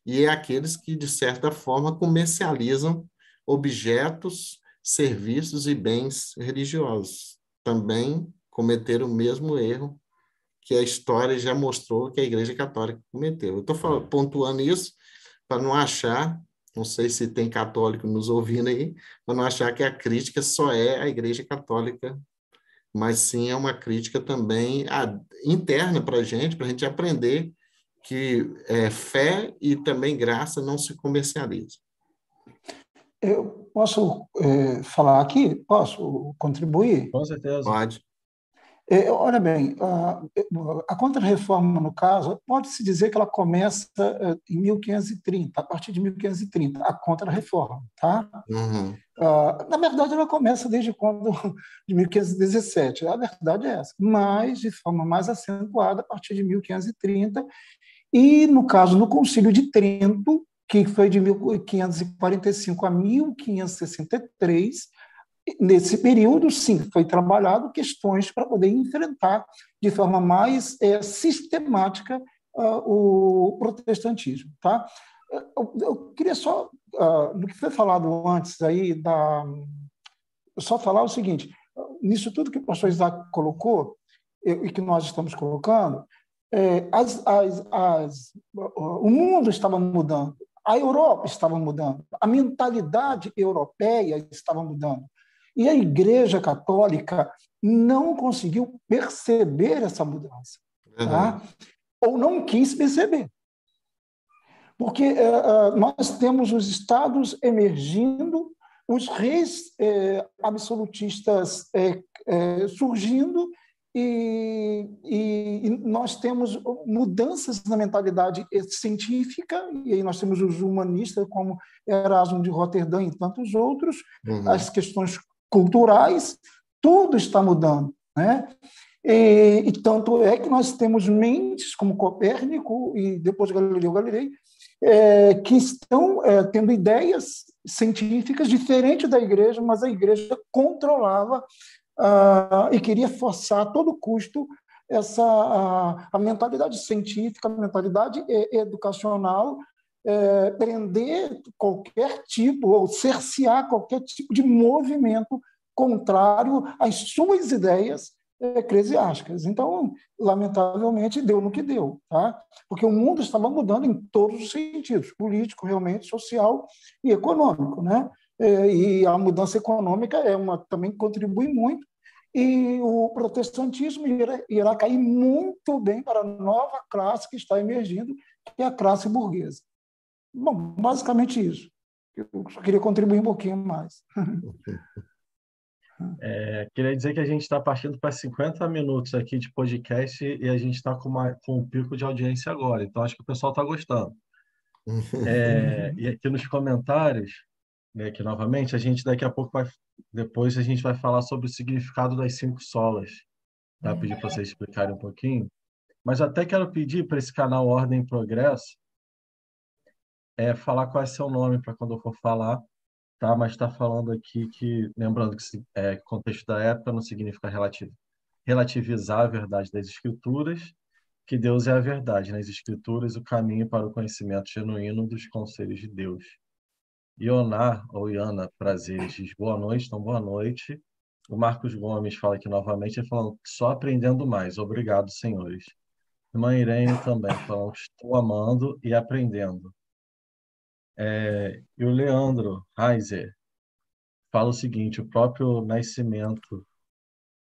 e é aqueles que, de certa forma, comercializam objetos serviços e bens religiosos. Também cometeram o mesmo erro que a história já mostrou que a Igreja Católica cometeu. Eu estou pontuando isso para não achar, não sei se tem católico nos ouvindo aí, para não achar que a crítica só é a Igreja Católica, mas sim é uma crítica também a, interna para a gente, para a gente aprender que é, fé e também graça não se comercializam. Eu posso é, falar aqui? Posso contribuir? Com certeza. Pode. É, olha bem, a, a contra-reforma, no caso, pode-se dizer que ela começa é, em 1530, a partir de 1530, a contra-reforma. Tá? Uhum. Uh, na verdade, ela começa desde quando, [LAUGHS] de 1517, a verdade é essa, mas de forma mais acentuada a partir de 1530, e, no caso, no Concílio de Trento, que foi de 1545 a 1563, nesse período, sim, foi trabalhado questões para poder enfrentar de forma mais é, sistemática uh, o protestantismo. Tá? Eu, eu queria só, uh, no que foi falado antes aí, da, só falar o seguinte, nisso tudo que o pastor Isaac colocou, e que nós estamos colocando, é, as, as, as, o mundo estava mudando, a Europa estava mudando, a mentalidade europeia estava mudando. E a Igreja Católica não conseguiu perceber essa mudança. Tá? Ou não quis perceber. Porque uh, nós temos os estados emergindo, os reis eh, absolutistas eh, surgindo, e, e, e, nós temos mudanças na mentalidade científica, e aí nós temos os humanistas, como Erasmo de Roterdã e tantos outros, uhum. as questões culturais, tudo está mudando. Né? E, e, tanto é que nós temos mentes como Copérnico e depois Galileu Galilei, é, que estão é, tendo ideias científicas diferentes da igreja, mas a igreja controlava ah, e queria forçar a todo custo essa a, a mentalidade científica, a mentalidade educacional é, prender qualquer tipo, ou cercear qualquer tipo de movimento contrário às suas ideias eclesiásticas. Então, lamentavelmente, deu no que deu, tá? porque o mundo estava mudando em todos os sentidos, político, realmente, social e econômico. Né? É, e a mudança econômica é uma, também contribui muito, e o protestantismo irá, irá cair muito bem para a nova classe que está emergindo, que é a classe burguesa. Bom, basicamente isso. Eu só queria contribuir um pouquinho mais. [LAUGHS] É, queria dizer que a gente está partindo para 50 minutos aqui de podcast e a gente está com, com um pico de audiência agora, então acho que o pessoal está gostando. É, [LAUGHS] e aqui nos comentários, né, aqui novamente, a gente daqui a pouco vai, depois a gente vai falar sobre o significado das cinco solas. Tá? Pedir para vocês explicarem um pouquinho. Mas até quero pedir para esse canal Ordem e Progresso é falar qual é seu nome para quando eu for falar, tá? Mas está falando aqui que, lembrando que é, contexto da época não significa relativo, relativizar a verdade das Escrituras, que Deus é a verdade nas Escrituras, o caminho para o conhecimento genuíno dos conselhos de Deus. Ioná, ou Iana Prazeres, diz boa noite, então boa noite. O Marcos Gomes fala aqui novamente, falando só aprendendo mais. Obrigado, senhores. Irmã Irene também falando estou amando e aprendendo. É, e o Leandro Heiser fala o seguinte: o próprio nascimento,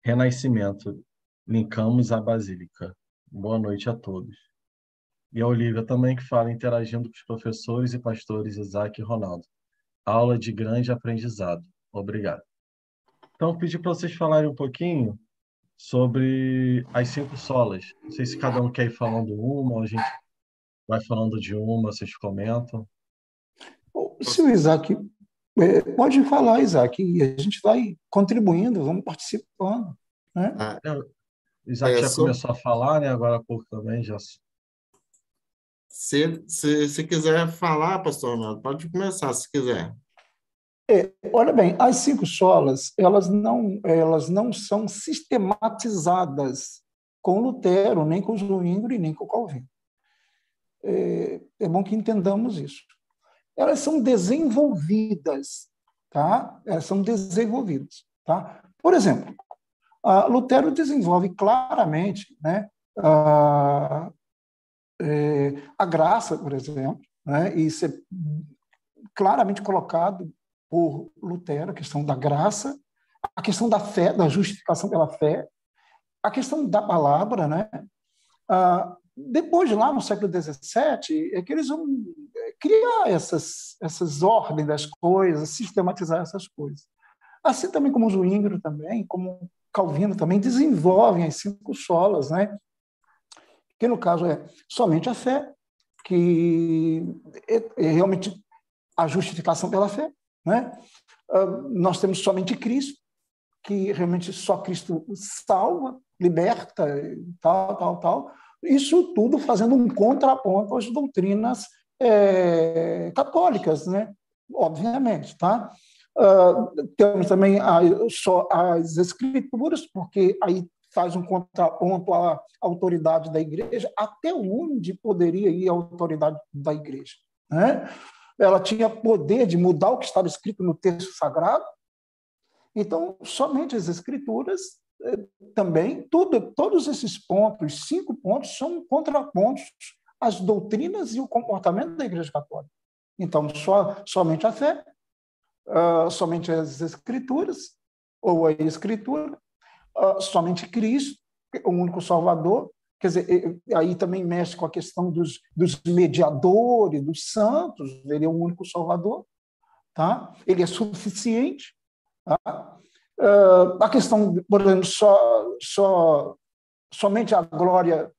renascimento, linkamos a Basílica. Boa noite a todos. E a Olivia também, que fala interagindo com os professores e pastores Isaac e Ronaldo. Aula de grande aprendizado. Obrigado. Então, pedi para vocês falarem um pouquinho sobre as cinco solas. Não sei se cada um quer ir falando uma, ou a gente vai falando de uma, vocês comentam. Se o Isaac. É, pode falar, Isaac, e a gente vai contribuindo, vamos participando. Né? Ah, é, Isaac é, já sou... começou a falar, né? Agora há pouco também já. Se, se, se quiser falar, pastor Ronaldo, pode começar, se quiser. É, olha bem, as cinco solas, elas não, elas não são sistematizadas com Lutero, nem com Zwingli, nem com Calvino. É, é bom que entendamos isso elas são desenvolvidas, tá? Elas são desenvolvidas, tá? Por exemplo, Lutero desenvolve claramente, né, a, é, a graça, por exemplo, né, isso é claramente colocado por Lutero, a questão da graça, a questão da fé, da justificação pela fé, a questão da palavra, né? Ah, depois, lá no século XVII, é que eles vão criar essas, essas ordens das coisas, sistematizar essas coisas. Assim também como Zwingli também, como Calvino também, desenvolvem as cinco solas, né? que no caso é somente a fé, que é, é realmente a justificação pela fé. Né? Ah, nós temos somente Cristo, que realmente só Cristo salva, liberta, tal, tal, tal. Isso tudo fazendo um contraponto às doutrinas é, católicas, né? obviamente. Tá? Uh, temos também a, só as escrituras, porque aí faz um contraponto à autoridade da igreja, até onde poderia ir a autoridade da igreja. Né? Ela tinha poder de mudar o que estava escrito no texto sagrado, então, somente as escrituras eh, também, tudo, todos esses pontos, cinco pontos, são contrapontos às doutrinas e o comportamento da Igreja Católica. Então, só, somente a fé, uh, somente as escrituras, ou a escritura, uh, somente Cristo, o único Salvador. Quer dizer, aí também mexe com a questão dos, dos mediadores, dos santos, ele é o único Salvador, tá? ele é suficiente. Tá? Uh, a questão, por exemplo, só, só, somente a glória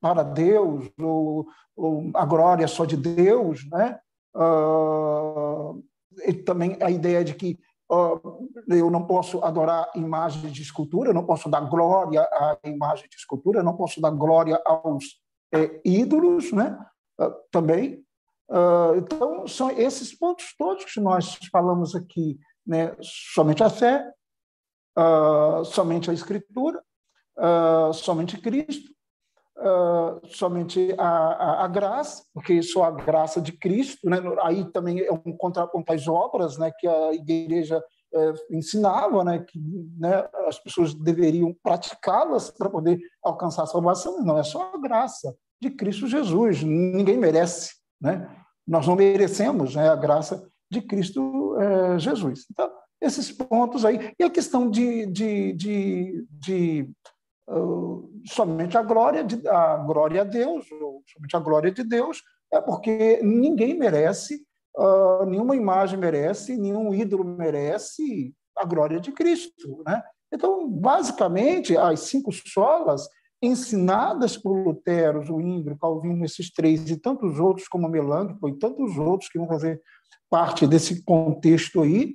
para Deus, ou, ou a glória só de Deus, né? Uh, e também a ideia de que uh, eu não posso adorar imagens de escultura, não posso dar glória à imagem de escultura, não posso dar glória aos é, ídolos, né? Uh, também. então, são esses pontos todos que nós falamos aqui né, somente a fé, somente a Escritura, somente Cristo, uh, somente a, a, a, graça, porque só a graça de Cristo, né, aí também é um contraponto às obras né, que a igreja ensinava, né, que né, as pessoas deveriam praticá-las para poder alcançar a salvação, não, é só a graça de Cristo Jesus, ninguém merece, né? nós não merecemos né, a graça de Cristo Jesus. Então, esses pontos aí. E a questão de, de, de, de somente a glória, de, a glória a Deus, somente a glória de Deus, é porque ninguém merece, uh, nenhuma imagem merece, nenhum ídolo merece a glória de Cristo. Né? Então, basicamente, as cinco solas ensinadas por Lutero, Zwingli, Calvino, esses três e tantos outros como Melanchthon e tantos outros que vão fazer parte desse contexto aí,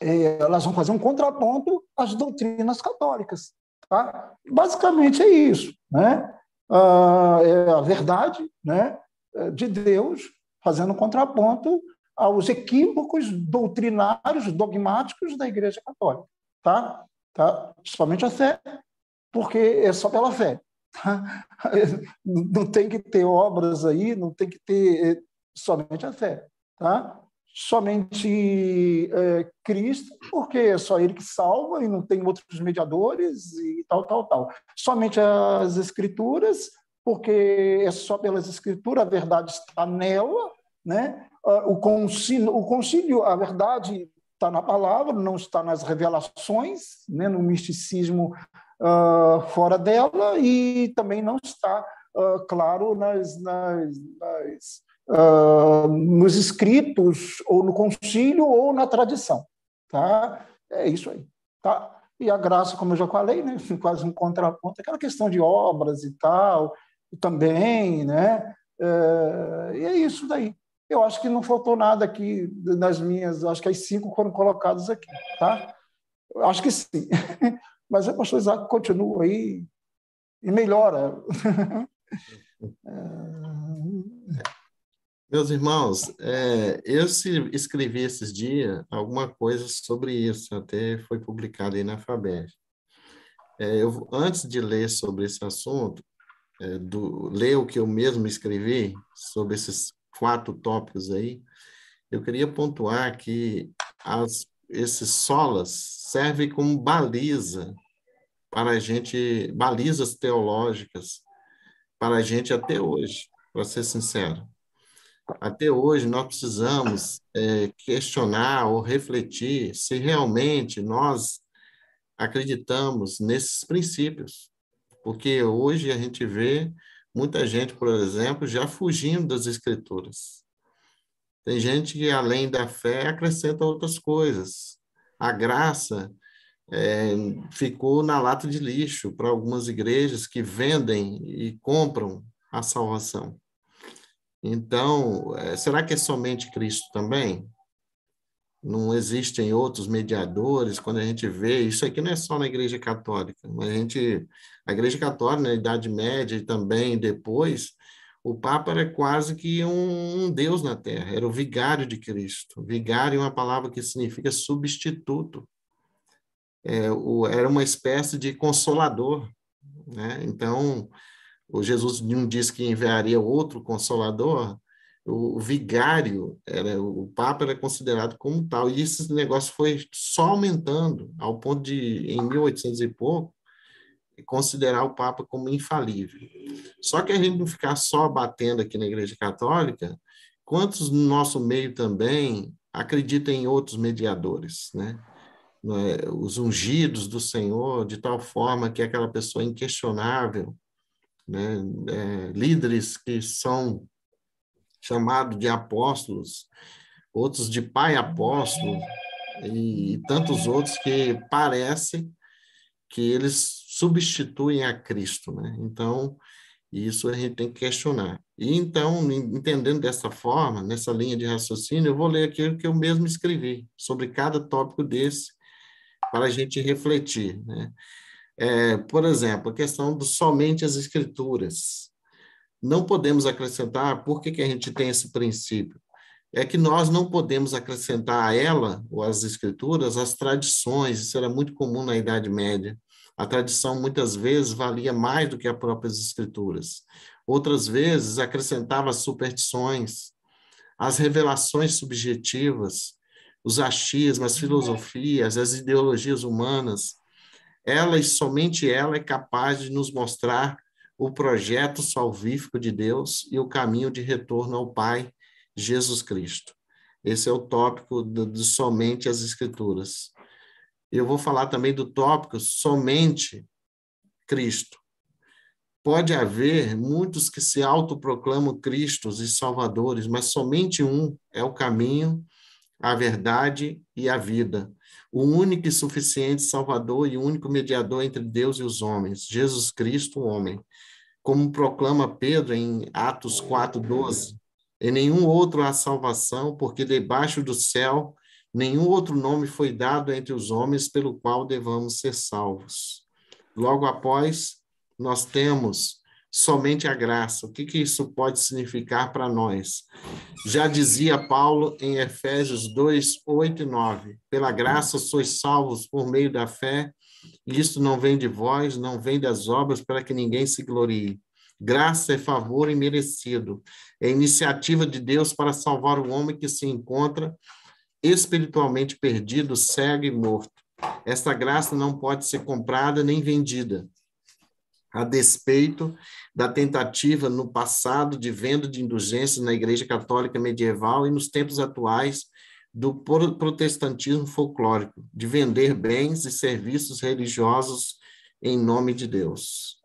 é, elas vão fazer um contraponto às doutrinas católicas. Tá? Basicamente é isso. Né? Ah, é a verdade né, de Deus fazendo contraponto aos equívocos doutrinários, dogmáticos da Igreja Católica. Tá? Tá? Somente a fé, porque é só pela fé. Tá? [LAUGHS] Não tem que ter obras aí, não tem que ter é, somente a fé tá? Somente é, Cristo, porque é só Ele que salva e não tem outros mediadores e tal, tal, tal. Somente as Escrituras, porque é só pelas Escrituras, a verdade está nela, né? Ah, o concílio, o concílio a verdade está na palavra, não está nas revelações, né? no misticismo uh, fora dela, e também não está, uh, claro, nas, nas, nas uh, nos escritos, ou no concílio, ou na tradição. Tá? É isso aí. Tá? E a graça, como eu já falei, né, [LAUGHS] quase um contraponto, aquela questão de obras e tal, e também, né? É, e é isso daí. Eu acho que não faltou nada aqui nas minhas, acho que as cinco foram colocadas aqui, tá? Eu acho que sim. [LAUGHS] Mas o pastor Isaac continua aí e melhora. [LAUGHS] é... Meus irmãos, é, eu escrevi esses dias alguma coisa sobre isso, até foi publicado aí na FABER. É, eu, antes de ler sobre esse assunto, é, do, ler o que eu mesmo escrevi sobre esses quatro tópicos aí, eu queria pontuar que as, esses solas servem como baliza para a gente, balizas teológicas para a gente até hoje, para ser sincero até hoje nós precisamos é, questionar ou refletir se realmente nós acreditamos nesses princípios. Porque hoje a gente vê muita gente, por exemplo, já fugindo das escrituras. Tem gente que, além da fé, acrescenta outras coisas. A graça é, ficou na lata de lixo para algumas igrejas que vendem e compram a salvação. Então, é, será que é somente Cristo também? Não existem outros mediadores? Quando a gente vê, isso aqui não é só na Igreja Católica, mas a gente, a Igreja Católica, na Idade Média e também depois, o Papa era quase que um, um Deus na Terra, era o vigário de Cristo. Vigário é uma palavra que significa substituto é, o, era uma espécie de consolador. Né? Então, o Jesus não disse que enviaria outro consolador, o vigário, era, o Papa era considerado como tal, e esse negócio foi só aumentando, ao ponto de, em 1800 e pouco, considerar o Papa como infalível. Só que a gente não ficar só batendo aqui na Igreja Católica, quantos no nosso meio também acreditam em outros mediadores, né? é, os ungidos do Senhor, de tal forma que aquela pessoa é inquestionável, né? É, líderes que são chamados de apóstolos, outros de pai apóstolo, e, e tantos outros que parece que eles substituem a Cristo, né? Então, isso a gente tem que questionar. E então, entendendo dessa forma, nessa linha de raciocínio, eu vou ler aquilo que eu mesmo escrevi sobre cada tópico desse para a gente refletir. Né? É, por exemplo, a questão do somente as escrituras. Não podemos acrescentar, por que, que a gente tem esse princípio? É que nós não podemos acrescentar a ela, ou às escrituras, as tradições, isso era muito comum na Idade Média. A tradição muitas vezes valia mais do que as próprias escrituras. Outras vezes acrescentava superstições, as revelações subjetivas, os achismos, as filosofias, as ideologias humanas, ela e somente ela é capaz de nos mostrar o projeto salvífico de Deus e o caminho de retorno ao Pai, Jesus Cristo. Esse é o tópico de, somente as Escrituras. Eu vou falar também do tópico somente Cristo. Pode haver muitos que se autoproclamam Cristos e Salvadores, mas somente um é o caminho, a verdade e a vida. O único e suficiente Salvador e único mediador entre Deus e os homens, Jesus Cristo, o homem. Como proclama Pedro em Atos 4:12, em nenhum outro há salvação, porque debaixo do céu nenhum outro nome foi dado entre os homens pelo qual devamos ser salvos. Logo após, nós temos somente a graça. O que, que isso pode significar para nós? Já dizia Paulo em Efésios 2, 8 e 9: Pela graça sois salvos por meio da fé, e isto não vem de vós, não vem das obras, para que ninguém se glorie. Graça é favor imerecido, é iniciativa de Deus para salvar o homem que se encontra espiritualmente perdido, cego e morto. Esta graça não pode ser comprada nem vendida a despeito da tentativa no passado de venda de indulgências na Igreja Católica medieval e nos tempos atuais do protestantismo folclórico, de vender bens e serviços religiosos em nome de Deus.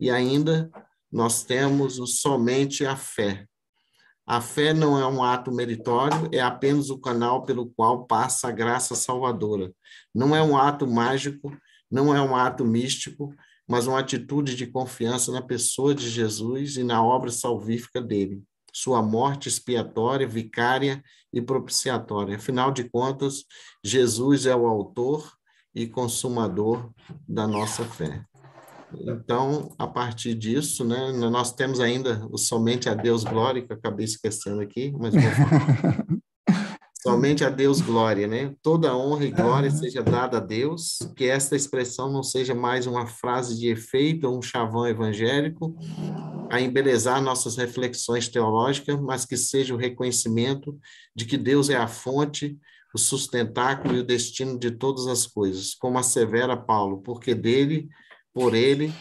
E ainda nós temos o somente a fé. A fé não é um ato meritório, é apenas o canal pelo qual passa a graça salvadora. Não é um ato mágico, não é um ato místico, mas uma atitude de confiança na pessoa de Jesus e na obra salvífica dele, sua morte expiatória, vicária e propiciatória. Afinal de contas, Jesus é o autor e consumador da nossa fé. Então, a partir disso, né, nós temos ainda o somente a Deus glória, que eu acabei esquecendo aqui, mas vou falar. [LAUGHS] Somente a Deus glória, né? Toda honra e glória seja dada a Deus, que esta expressão não seja mais uma frase de efeito ou um chavão evangélico a embelezar nossas reflexões teológicas, mas que seja o reconhecimento de que Deus é a fonte, o sustentáculo e o destino de todas as coisas, como assevera Paulo, porque dele, por ele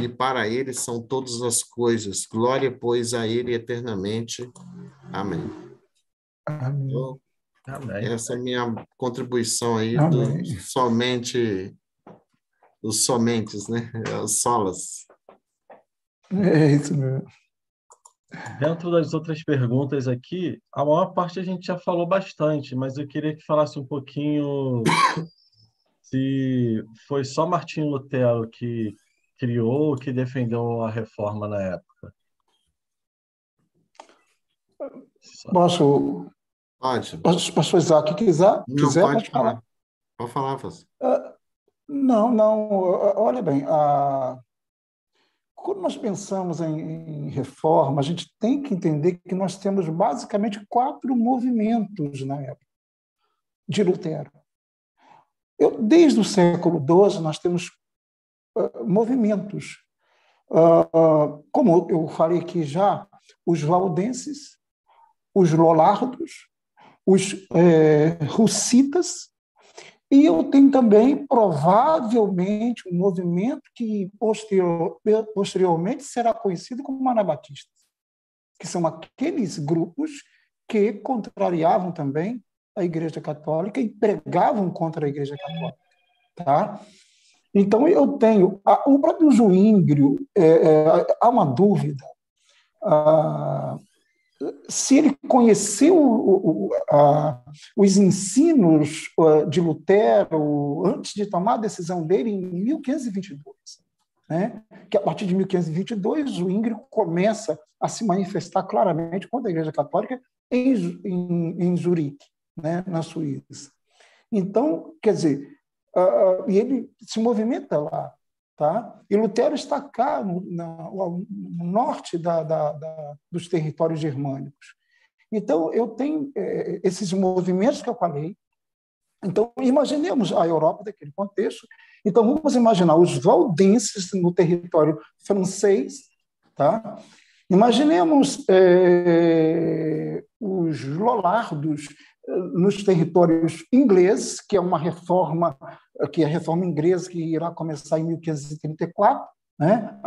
e para ele são todas as coisas. Glória, pois, a ele eternamente. Amém. Amém. Então, Amém. Essa é a minha contribuição aí do somente os somentes, né? Os solas. É isso mesmo. Dentro das outras perguntas aqui, a maior parte a gente já falou bastante, mas eu queria que falasse um pouquinho [COUGHS] se foi só Martinho Lutero que criou, que defendeu a reforma na época. Posso? Pode. Pastor Isaac, quiser, Não, quiser pode pode falar. falar. Pode falar, Fácil. Ah, Não, não. Olha bem, a- quando nós pensamos em, em reforma, a gente tem que entender que nós temos basicamente quatro movimentos na época de Lutero. Eu, desde o século XII, nós temos ah, movimentos. Ah, como eu falei aqui já, os valdenses, os lollardos, os eh, russitas e eu tenho também, provavelmente, um movimento que posterior, posteriormente será conhecido como anabatistas, que são aqueles grupos que contrariavam também a Igreja Católica e pregavam contra a Igreja Católica. Tá? Então, eu tenho. a- O próprio Zuíngrio, é, é, há uma dúvida. ah, se ele conheceu os ensinos ah, de Lutero antes de tomar a decisão dele em 1522, né? que a partir de 1522 o Ingrid começa a se manifestar claramente contra a Igreja Católica em, em, em Zurique, né? na Suíça. Então, quer dizer, ah, e ele se movimenta lá. Tá? E Lutero está cá, no, na- no norte da, da- da- dos territórios germânicos. Então, eu tenho eh, esses movimentos que eu falei. Então, imaginemos a Europa daquele contexto. Então, vamos imaginar os valdenses no território francês. Tá? Imaginemos eh, os lollardos nos territórios ingleses, que é uma reforma que é a reforma inglesa que irá começar em 1534, né,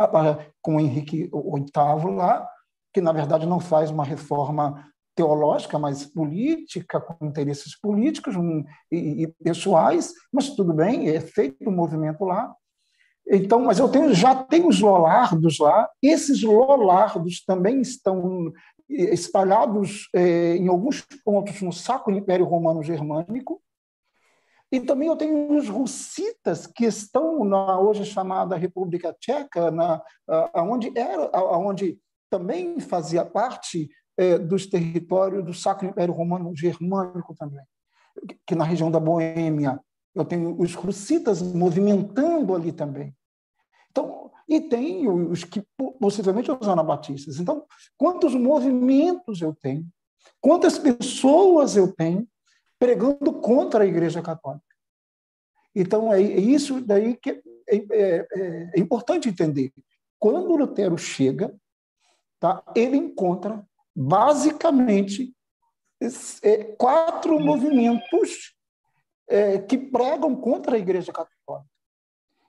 com Henrique VIII lá, que na verdade não faz uma reforma teológica, mas política, com interesses políticos um, e, e pessoais, mas tudo bem, é feito um movimento lá. Então, mas eu tenho, já tenho os lollardos lá. Esses lollardos também estão espalhados eh, em alguns pontos no Sacro Império Romano Germânico, e também eu tenho os russitas que estão na hoje chamada República Tcheca, na aonde era, aonde também fazia parte eh, dos territórios do Sacro Império Romano Germânico também, que na região da Boêmia eu tenho os russitas movimentando ali também. Então, e tem os que possivelmente os anabatistas. Então, quantos movimentos eu tenho? Quantas pessoas eu tenho? pregando contra a Igreja Católica. Então, é isso daí que é, é, é importante entender. Quando Lutero chega, tá, ele encontra, basicamente, é, quatro movimentos é, que pregam contra a Igreja Católica,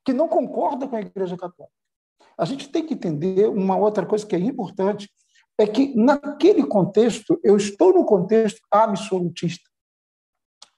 que não concordam com a Igreja Católica. A gente tem que entender uma outra coisa que é importante, é que, naquele contexto, eu estou no contexto absolutista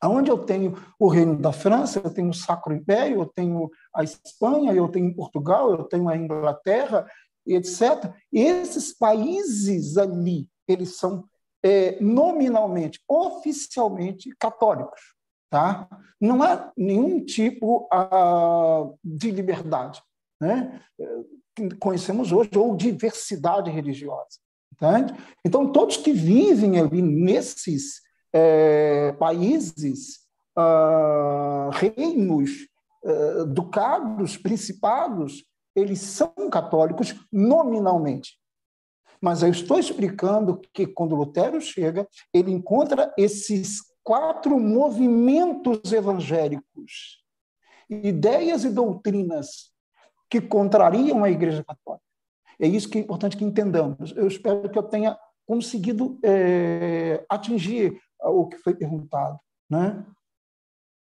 onde eu tenho o reino da França, eu tenho o Sacro Império, eu tenho a Espanha, eu tenho Portugal, eu tenho a Inglaterra, etc. E esses países ali, eles são é, nominalmente, oficialmente católicos. Tá? Não há nenhum tipo uh, de liberdade, né? que conhecemos hoje, ou diversidade religiosa. Entende? Então, todos que vivem ali nesses é, países, uh, reinos, uh, ducados, principados, eles são católicos nominalmente. Mas eu estou explicando que quando Lutero chega, ele encontra esses quatro movimentos evangélicos, ideias e doutrinas que contrariam a Igreja Católica. É isso que é importante que entendamos. Eu espero que eu tenha conseguido é, atingir o que foi perguntado, né?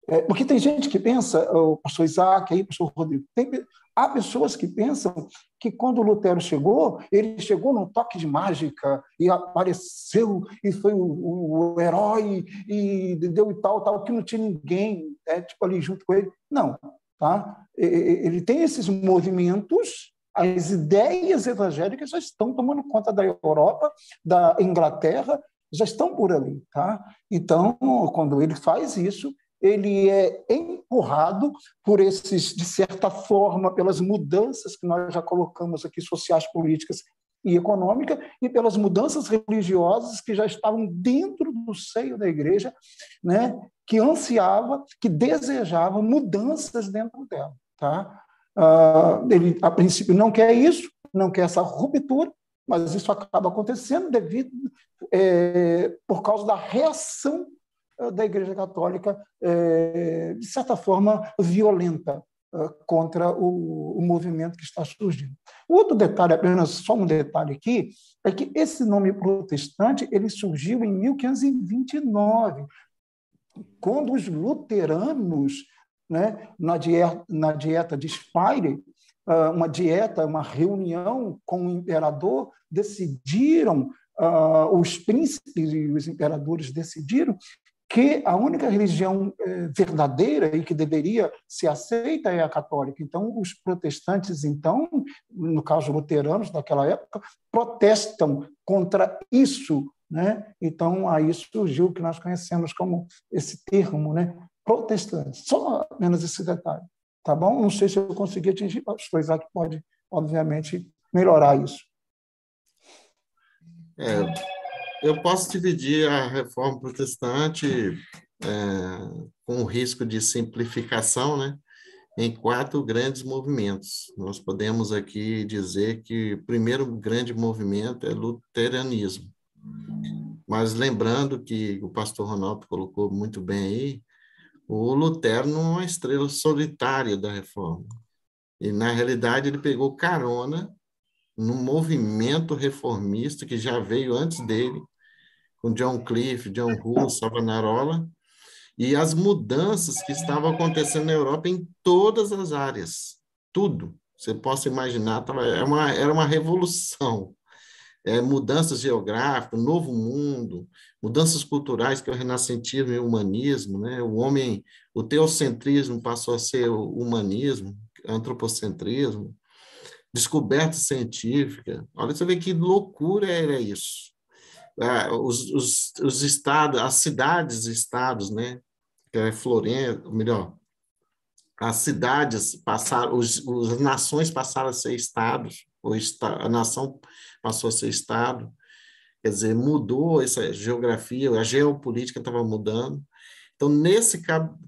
É, porque tem gente que pensa, o pastor Isaac, aí, o pastor Rodrigo, tem, há pessoas que pensam que quando Lutero chegou, ele chegou num toque de mágica e apareceu e foi o, o herói e deu e tal, tal, que não tinha ninguém, é, tipo ali junto com ele. Não, tá? Ele tem esses movimentos As ideias evangélicas já estão tomando conta da Europa, da Inglaterra, já estão por ali. Tá? Então, quando ele faz isso, ele é empurrado por esses, de certa forma, pelas mudanças que nós já colocamos aqui, sociais, políticas e econômica, e pelas mudanças religiosas que já estavam dentro do seio da igreja, né, que ansiava, que desejava mudanças dentro dela. Tá? Uh, ele, a princípio, não quer isso, não quer essa ruptura, mas isso acaba acontecendo devido é, por causa da reação da Igreja Católica, é, de certa forma, violenta é, contra o, movimento que está surgindo. Outro detalhe, apenas só um detalhe aqui, é que esse nome protestante ele surgiu em 1529, quando os luteranos, né, na, dieta, na dieta de Speyer, uma dieta, uma reunião com o imperador, decidiram, os príncipes e os imperadores decidiram que a única religião verdadeira e que deveria ser aceita é a católica. Então, os protestantes, então, no caso luteranos daquela época, protestam contra isso, né? Então, aí surgiu o que nós conhecemos como esse termo, né? Protestante. Só menos esse detalhe, tá bom? Não sei se eu consegui atingir, o pastor Isaac pode, obviamente, melhorar isso. É, eu posso dividir a reforma protestante é, com o risco de simplificação, né? em quatro grandes movimentos. Nós podemos aqui dizer que o primeiro grande movimento é luteranismo. Mas lembrando que o pastor Ronaldo colocou muito bem aí, o Lutero não é uma estrela solitária da reforma. E, na realidade, ele pegou carona num movimento reformista que já veio antes dele, com John Cliff, John Hus, Savonarola, e as mudanças que estavam acontecendo na Europa em todas as áreas. Tudo. Você possa imaginar, era uma, era uma revolução é, mudanças geográficas, novo mundo, mudanças culturais, que é o renascentismo e o humanismo, né? o homem, o teocentrismo passou a ser o humanismo, antropocentrismo, descoberta científica. Olha, você vê que loucura era isso. Ah, os, os, os estados, as cidades estados, né? Que é Florença, melhor, as cidades passaram, os, as nações passaram a ser estados, a nação passou a ser Estado, quer dizer, mudou essa geografia, a geopolítica estava mudando. Então, nesse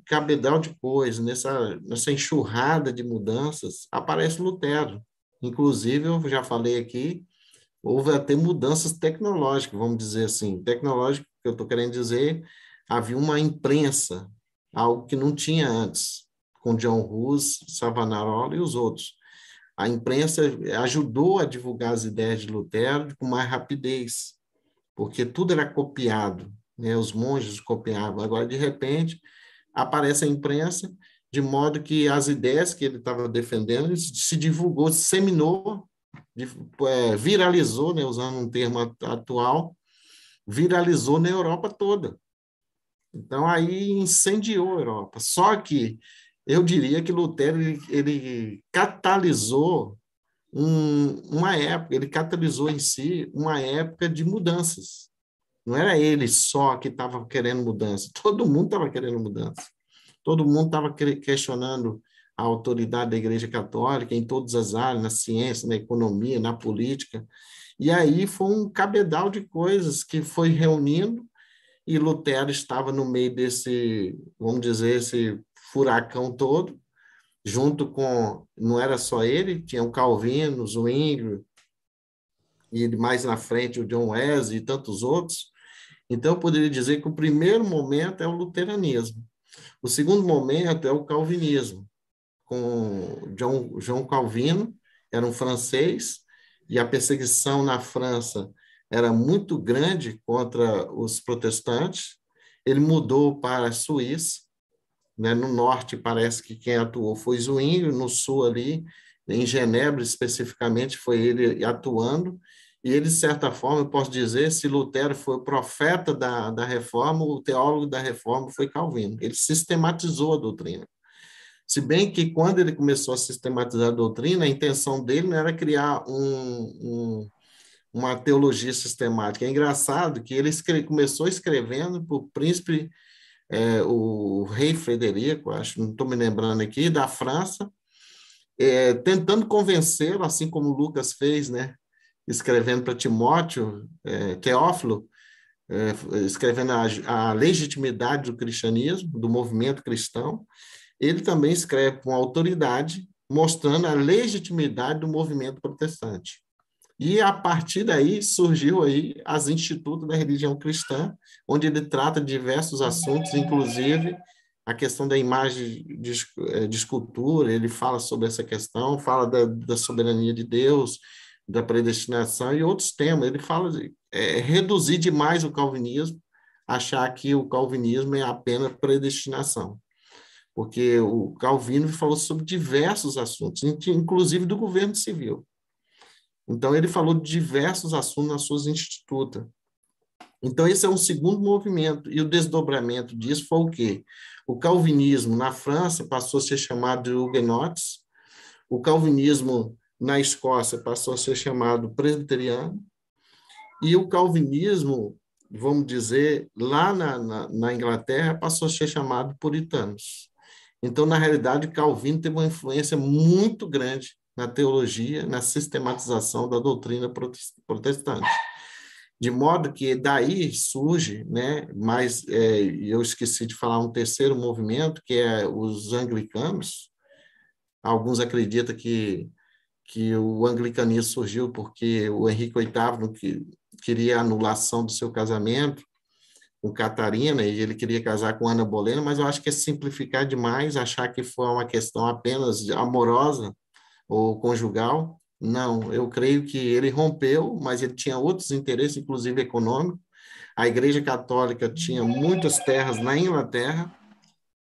cabedal de coisas, nessa, nessa enxurrada de mudanças, aparece Lutero. Inclusive, eu já falei aqui, houve até mudanças tecnológicas, vamos dizer assim. Tecnológico, que eu estou querendo dizer, havia uma imprensa, algo que não tinha antes, com John Hus, Savonarola e os outros a imprensa ajudou a divulgar as ideias de Lutero com mais rapidez, porque tudo era copiado, né? os monges copiavam. Agora, de repente, aparece a imprensa, de modo que as ideias que ele estava defendendo se divulgou, disseminou, é, viralizou, né? usando um termo atual, viralizou na Europa toda. Então, aí incendiou a Europa. Só que eu diria que Lutero ele, ele catalisou um, uma época, ele catalisou em si uma época de mudanças. Não era ele só que estava querendo mudança, todo mundo estava querendo mudança. Todo mundo estava questionando a autoridade da Igreja Católica em todas as áreas, na ciência, na economia, na política. E aí foi um cabedal de coisas que foi reunindo e Lutero estava no meio desse, vamos dizer, esse furacão todo, junto com, não era só ele, tinha o Calvino, o Zwingli, e mais na frente o John Wesley e tantos outros. Então, eu poderia dizer que o primeiro momento é o luteranismo. O segundo momento é o calvinismo, com John, João Calvino, era um francês, e a perseguição na França era muito grande contra os protestantes. Ele mudou para a Suíça, né? No norte, parece que quem atuou foi Zwingli, no sul ali, em Genebra especificamente, foi ele atuando, e ele, de certa forma, eu posso dizer, se Lutero foi o profeta da, da reforma, o teólogo da reforma foi Calvino. Ele sistematizou a doutrina. Se bem que quando ele começou a sistematizar a doutrina, a intenção dele não era criar um, um, uma teologia sistemática. É engraçado que ele escreve, começou escrevendo para o príncipe, é, o rei Frederico, acho, não estou me lembrando aqui, da França, é, tentando convencê-lo, assim como Lucas fez, né? escrevendo para Timóteo, é, Teófilo, é, escrevendo a, a, legitimidade do cristianismo, do movimento cristão, ele também escreve com autoridade, mostrando a legitimidade do movimento protestante. E a partir daí surgiu aí as institutos da religião cristã, onde ele trata diversos assuntos, inclusive a questão da imagem de, eh, de escultura, ele fala sobre essa questão, fala da, da, soberania de Deus, da predestinação e outros temas. Ele fala de é, reduzir demais o calvinismo, achar que o calvinismo é apenas predestinação porque o Calvino falou sobre diversos assuntos, inclusive do governo civil. Então, ele falou de diversos assuntos nas suas institutas. Então, esse é um segundo movimento, e o desdobramento disso foi o quê? O calvinismo na França passou a ser chamado de huguenotes, o calvinismo na Escócia passou a ser chamado presbiteriano, e o calvinismo, vamos dizer, lá na, na, na Inglaterra passou a ser chamado puritanos. Então, na realidade, Calvino teve uma influência muito grande na teologia, na sistematização da doutrina protestante. De modo que daí surge, né, mas é, eu esqueci de falar um terceiro movimento, que é os anglicanos. Alguns acreditam que, que o anglicanismo surgiu porque o Henrique VIII que, queria a anulação do seu casamento, com Catarina e ele queria casar com Ana Bolena, mas eu acho que é simplificar demais, achar que foi uma questão apenas amorosa ou conjugal. Não, eu creio que ele rompeu, mas ele tinha outros interesses, inclusive econômicos. A Igreja Católica tinha muitas terras na Inglaterra,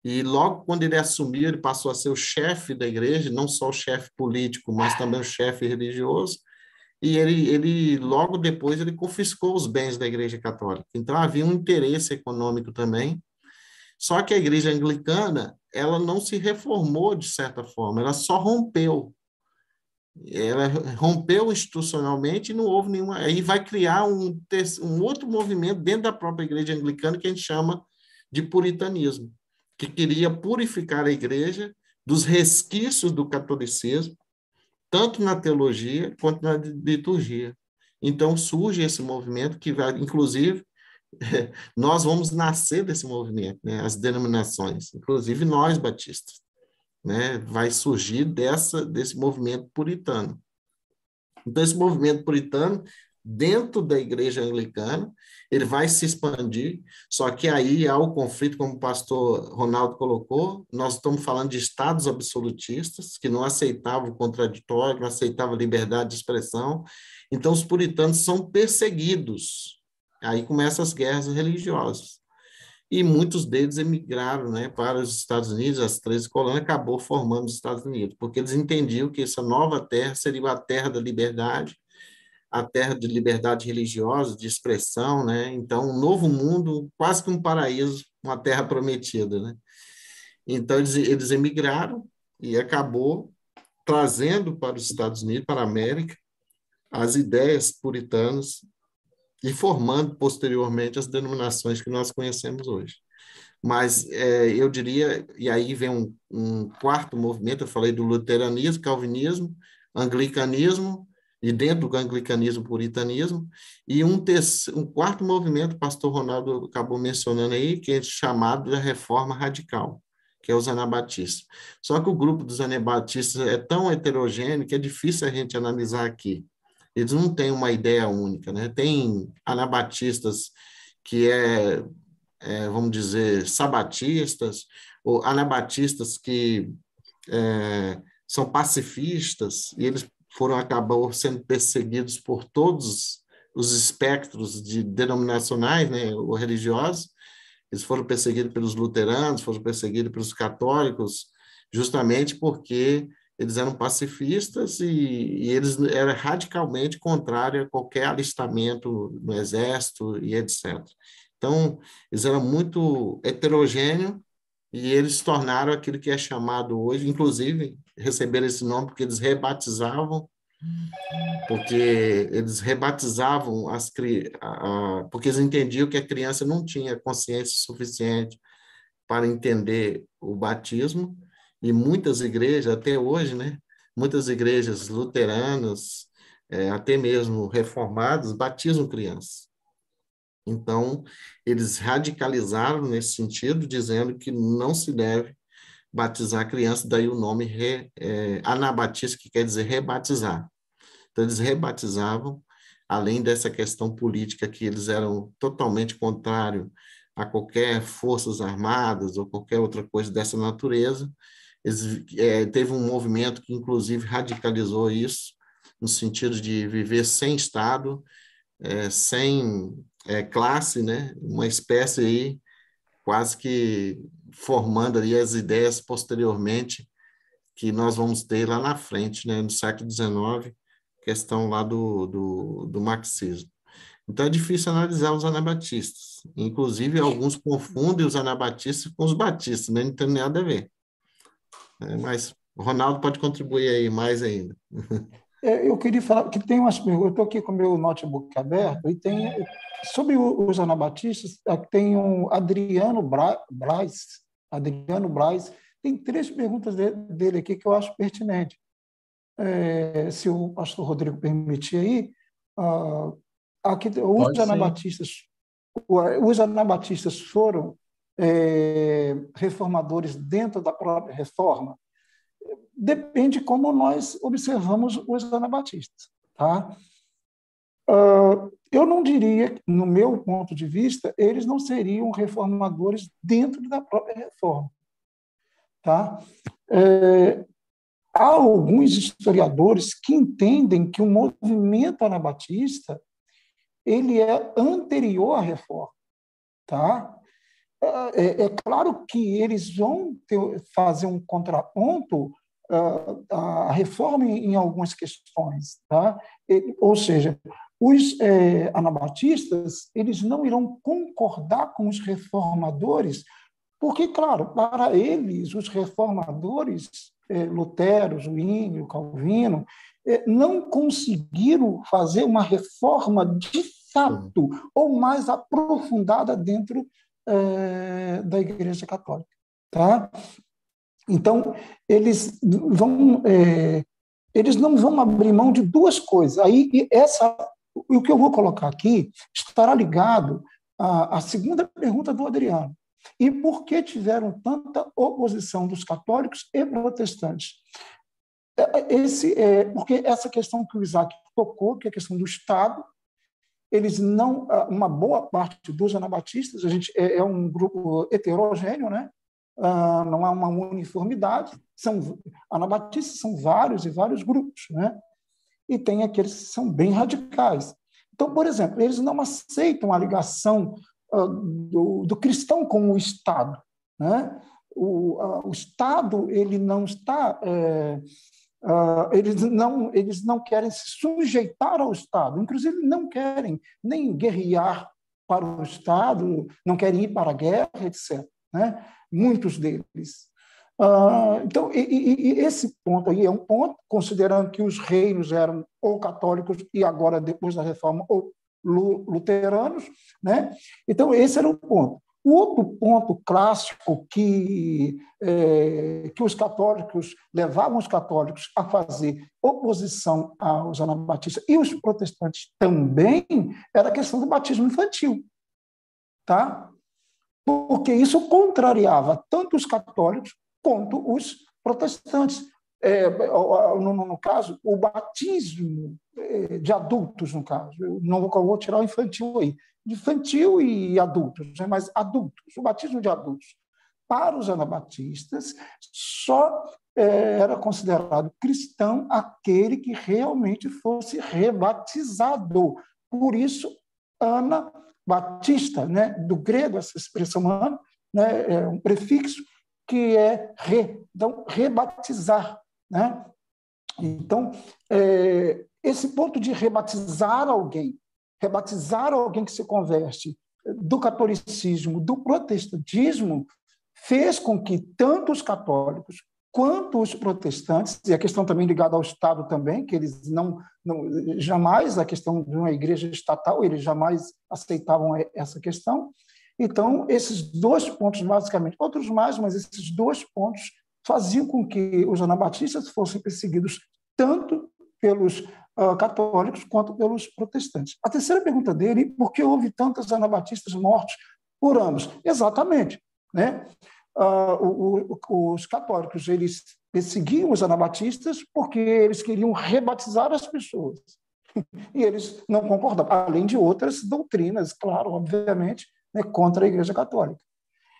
e logo quando ele assumiu, ele passou a ser o chefe da igreja, não só o chefe político, mas também o chefe religioso e ele, ele logo depois ele confiscou os bens da Igreja Católica. Então havia um interesse econômico também. Só que a Igreja Anglicana ela não se reformou de certa forma, ela só rompeu. Ela rompeu institucionalmente e não houve nenhuma. Aí vai criar um, um outro movimento dentro da própria Igreja Anglicana que a gente chama de puritanismo, que queria purificar a Igreja dos resquícios do catolicismo tanto na teologia quanto na liturgia. Então surge esse movimento que vai, inclusive, [LAUGHS] nós vamos nascer desse movimento, né? as denominações, inclusive nós batistas, né? vai surgir dessa desse movimento puritano. Então esse movimento puritano dentro da igreja anglicana, ele vai se expandir, só que aí há o conflito, como o pastor Ronaldo colocou, nós estamos falando de estados absolutistas, que não aceitavam o contraditório, não aceitavam a liberdade de expressão, então os puritanos são perseguidos, aí começam as guerras religiosas. E muitos deles emigraram né, para os Estados Unidos, as 13 colônias acabou formando os Estados Unidos, porque eles entendiam que essa nova terra seria a terra da liberdade, a terra de liberdade religiosa, de expressão, né? Então, um novo mundo, quase que um paraíso, uma terra prometida, né? Então, eles, eles emigraram e acabou trazendo para os Estados Unidos, para a América, as ideias puritanas e formando posteriormente as denominações que nós conhecemos hoje. Mas é, eu diria, e aí vem um, um quarto movimento, eu falei do luteranismo, calvinismo, anglicanismo e dentro do anglicanismo, puritanismo, e um, terceiro, um quarto movimento, o pastor Ronaldo acabou mencionando aí, que é chamado da reforma radical, que é os anabatistas. Só que o grupo dos anabatistas é tão heterogêneo que é difícil a gente analisar aqui. Eles não têm uma ideia única, né? Tem anabatistas que é, é vamos dizer, sabatistas, ou anabatistas que é, são pacifistas, e eles foram acabou sendo perseguidos por todos os espectros de denominacionais, né, ou religiosos. Eles foram perseguidos pelos luteranos, foram perseguidos pelos católicos, justamente porque eles eram pacifistas e, e eles eram radicalmente contrários a qualquer alistamento no exército e etc. Então, eles eram muito heterogêneos e eles tornaram aquilo que é chamado hoje, inclusive receberam esse nome porque eles rebatizavam, porque eles rebatizavam as porque eles entendiam que a criança não tinha consciência suficiente para entender o batismo e muitas igrejas até hoje, né? Muitas igrejas luteranas, é, até mesmo reformadas, batizam crianças. Então, eles radicalizaram nesse sentido, dizendo que não se deve batizar a criança, daí o nome re, é, anabatista, que quer dizer rebatizar. Então, eles rebatizavam, além dessa questão política, que eles eram totalmente contrário a qualquer forças armadas ou qualquer outra coisa dessa natureza. Eles, é, teve um movimento que, inclusive, radicalizou isso, no sentido de viver sem Estado, é, sem é, classe, né? uma espécie aí quase que formando ali as ideias posteriormente que nós vamos ter lá na frente, né? no século XIX, questão lá do, do, do marxismo. Então é difícil analisar os anabatistas. Inclusive, alguns confundem os anabatistas com os batistas, né? não tem nada a ver. É, mas o Ronaldo pode contribuir aí mais ainda. [LAUGHS] É, eu queria falar que tem umas perguntas. Eu estou aqui com o meu notebook aberto e tem sobre os anabatistas tem um Adriano Braz, Adriano Braz tem três perguntas dele aqui que eu acho pertinente. É, se o pastor Rodrigo permitir aí, uh, aqui, os anabatistas, os anabatistas foram é, reformadores dentro da própria reforma depende como nós observamos os anabatistas. Tá? Uh, eu não diria, no meu ponto de vista, eles não seriam reformadores dentro da própria reforma. Tá? É, há alguns historiadores que entendem que o movimento anabatista ele é anterior à reforma. Tá? É, é claro que eles vão ter, fazer um contraponto a reforma em algumas questões, tá? ou seja, os é, anabatistas eles não irão concordar com os reformadores, porque, claro, para eles, os reformadores, é, Lutero, Zwingli, Calvino, é, não conseguiram fazer uma reforma de fato ou mais aprofundada dentro é, da Igreja Católica. Tá? Então, eles vão, é, eles não vão abrir mão de duas coisas. Aí, essa, o que eu vou colocar aqui estará ligado à, à segunda pergunta do Adriano. E por que tiveram tanta oposição dos católicos e protestantes? É, é, esse, é, porque essa questão que o Isaac tocou, que é a questão do Estado, eles não, uma boa parte dos anabatistas, a gente é, é um grupo heterogêneo, né? Ah, não há uma uniformidade. São, anabatistas são vários e vários grupos, né? e tem aqueles que são bem radicais. Então, por exemplo, eles não aceitam a ligação uh, do, do, cristão com o Estado. Né? O, uh, o Estado ele não está. É, uh, eles, não, eles não querem se sujeitar ao Estado, inclusive não querem nem guerrear para o Estado, não querem ir para a guerra, etc. Né? Muitos deles. Ah, então, e, e, e, esse ponto aí é um ponto, considerando que os reinos eram ou católicos e agora, depois da reforma, ou luteranos. Né? Então, esse era o ponto. O outro ponto clássico que, é, que os católicos levavam os católicos a fazer oposição aos anabatistas e os protestantes também era a questão do batismo infantil. Tá? Porque isso contrariava tanto os católicos quanto os protestantes. É, no, no, caso, o batismo é, de adultos, no caso, eu não vou, vou tirar o infantil aí, infantil e adultos, né, mas adultos, o batismo de adultos. Para os anabatistas, só é, era considerado cristão aquele que realmente fosse rebatizado. Por isso, Ana Batista, né, do grego, essa expressão ano, né, é um prefixo que é re, então, rebatizar. Né? Então, é, esse ponto de rebatizar alguém, rebatizar alguém que se converte do catolicismo, do protestantismo, fez com que tanto os católicos quanto os protestantes, e a questão também ligada ao Estado também, que eles não, não jamais a questão de uma igreja estatal, eles jamais aceitavam essa questão. Então, esses dois pontos, basicamente, outros mais, mas esses dois pontos faziam com que os anabatistas fossem perseguidos tanto pelos uh, católicos quanto pelos protestantes. A terceira pergunta dele, por que houve tantos anabatistas mortos por anos? Exatamente. Né? Uh, o, o, os católicos eles perseguiam os anabatistas porque eles queriam rebatizar as pessoas. [LAUGHS] E eles não concordavam, além de outras doutrinas, claro, obviamente, né, contra a Igreja Católica.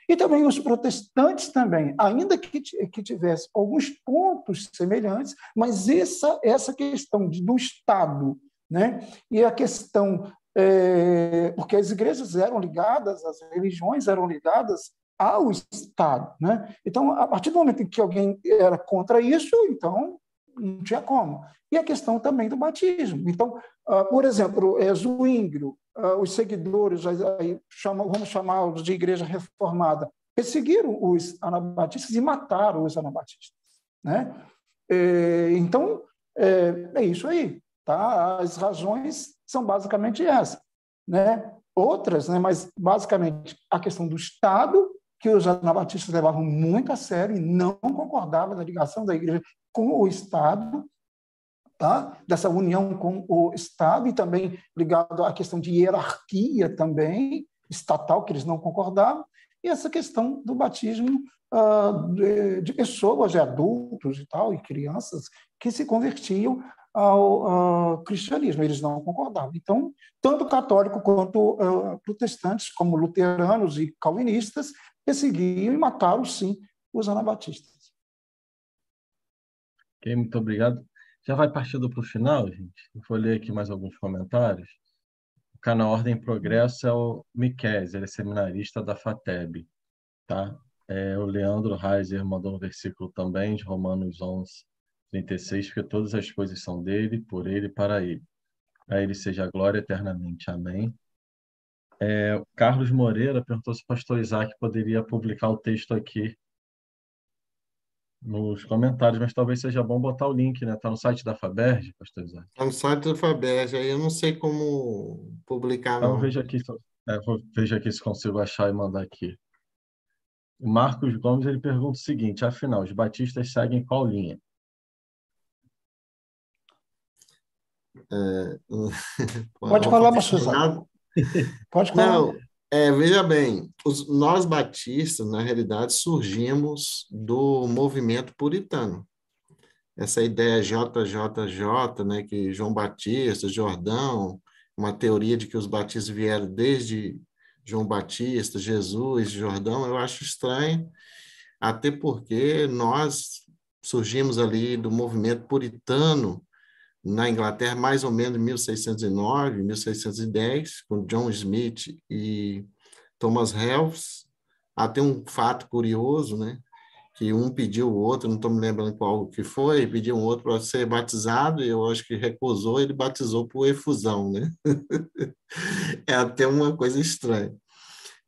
E também os protestantes também, ainda que, que tivesse alguns pontos semelhantes, mas essa, essa questão de, do Estado né, e a questão é, porque as igrejas eram ligadas, as religiões eram ligadas ao Estado. Né? Então, a partir do momento em que alguém era contra isso, então não tinha como. E a questão também do batismo. Então, uh, por exemplo, é, Zwinglio, uh, os seguidores, aí, chama, vamos chamá-los de igreja reformada, perseguiram os anabatistas e mataram os anabatistas. Né? É, então, é, é, isso aí. Tá? As razões são basicamente essas. Né? Outras, né, mas basicamente a questão do Estado que os anabatistas levavam muito a sério e não concordavam da ligação da igreja com o Estado, tá? dessa união com o Estado e também ligado à questão de hierarquia também estatal, que eles não concordavam, e essa questão do batismo uh, de, de, pessoas, de adultos e tal, e crianças que se convertiam ao, ao cristianismo. Eles não concordavam. Então, tanto católico quanto uh, protestantes, como luteranos e calvinistas, perseguiam e mataram, sim, os anabatistas. Ok, muito obrigado. Já vai partindo para o final, gente. Eu vou ler aqui mais alguns comentários. O canal Ordem Progresso é o Miqués, ele é seminarista da FATEB. Tá? É, o Leandro Reiser mandou um versículo também de Romanos 11, 36, porque todas as coisas são dele, por ele e para ele. A ele seja a glória eternamente. Amém. É, o Carlos Moreira perguntou se o pastor Isaac poderia publicar o texto aqui nos comentários, mas talvez seja bom botar o link, né? Está no site da Faberge, pastor Isaac. Está no site da Faberge, aí eu não sei como publicar, então, não. Veja aqui, é, veja aqui se consigo achar e mandar aqui. O Marcos Gomes ele pergunta o seguinte: afinal, os batistas seguem qual linha? É... [LAUGHS] Pode falar, pastor Isaac. [LAUGHS] Pode falar. Não, é, veja bem, os, nós batistas, na realidade, surgimos do movimento puritano. Essa ideia JJJ, né, que João Batista, Jordão, uma teoria de que os batistas vieram desde João Batista, Jesus, Jordão, eu acho estranho, até porque nós surgimos ali do movimento puritano na Inglaterra, mais ou menos em 1609, 1610, com John Smith e Thomas Helps. Até um fato curioso, né? Que um pediu o outro, não estou me lembrando qual que foi, pediu um outro para ser batizado, e eu acho que recusou, ele batizou por efusão, né? [LAUGHS] é até uma coisa estranha.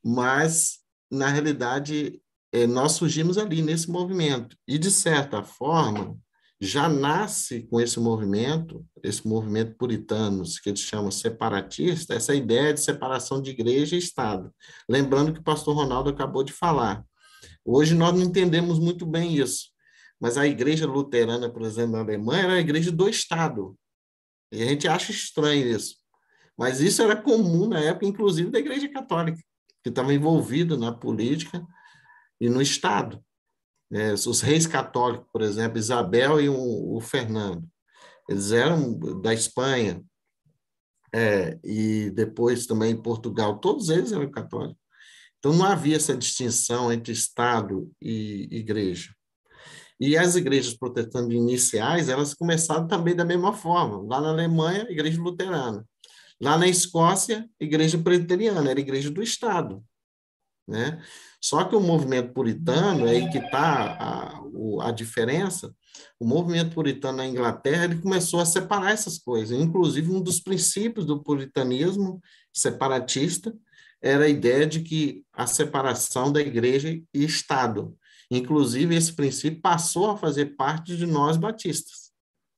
Mas, na realidade, é, nós surgimos ali nesse movimento. E, de certa forma, já nasce com esse movimento, esse movimento puritano, que eles chamam separatista, essa ideia de separação de igreja e Estado. Lembrando que o pastor Ronaldo acabou de falar. Hoje nós não entendemos muito bem isso, mas a igreja luterana, por exemplo, na Alemanha, era a igreja do Estado. E a gente acha estranho isso. Mas isso era comum na época, inclusive, da igreja católica, que estava envolvida na política e no Estado. É, os reis católicos, por exemplo, Isabel e o, o Fernando, eles eram da Espanha, é, e depois também Portugal, todos eles eram católicos. Então não havia essa distinção entre Estado e igreja. E as igrejas protestantes iniciais, elas começaram também da mesma forma. Lá na Alemanha, igreja luterana. Lá na Escócia, igreja presbiteriana, era igreja do Estado. Né? Só que o movimento puritano, é aí que está a, a diferença, o movimento puritano na Inglaterra ele começou a separar essas coisas. Inclusive, um dos princípios do puritanismo separatista era a ideia de que a separação da igreja e Estado. Inclusive, esse princípio passou a fazer parte de nós batistas.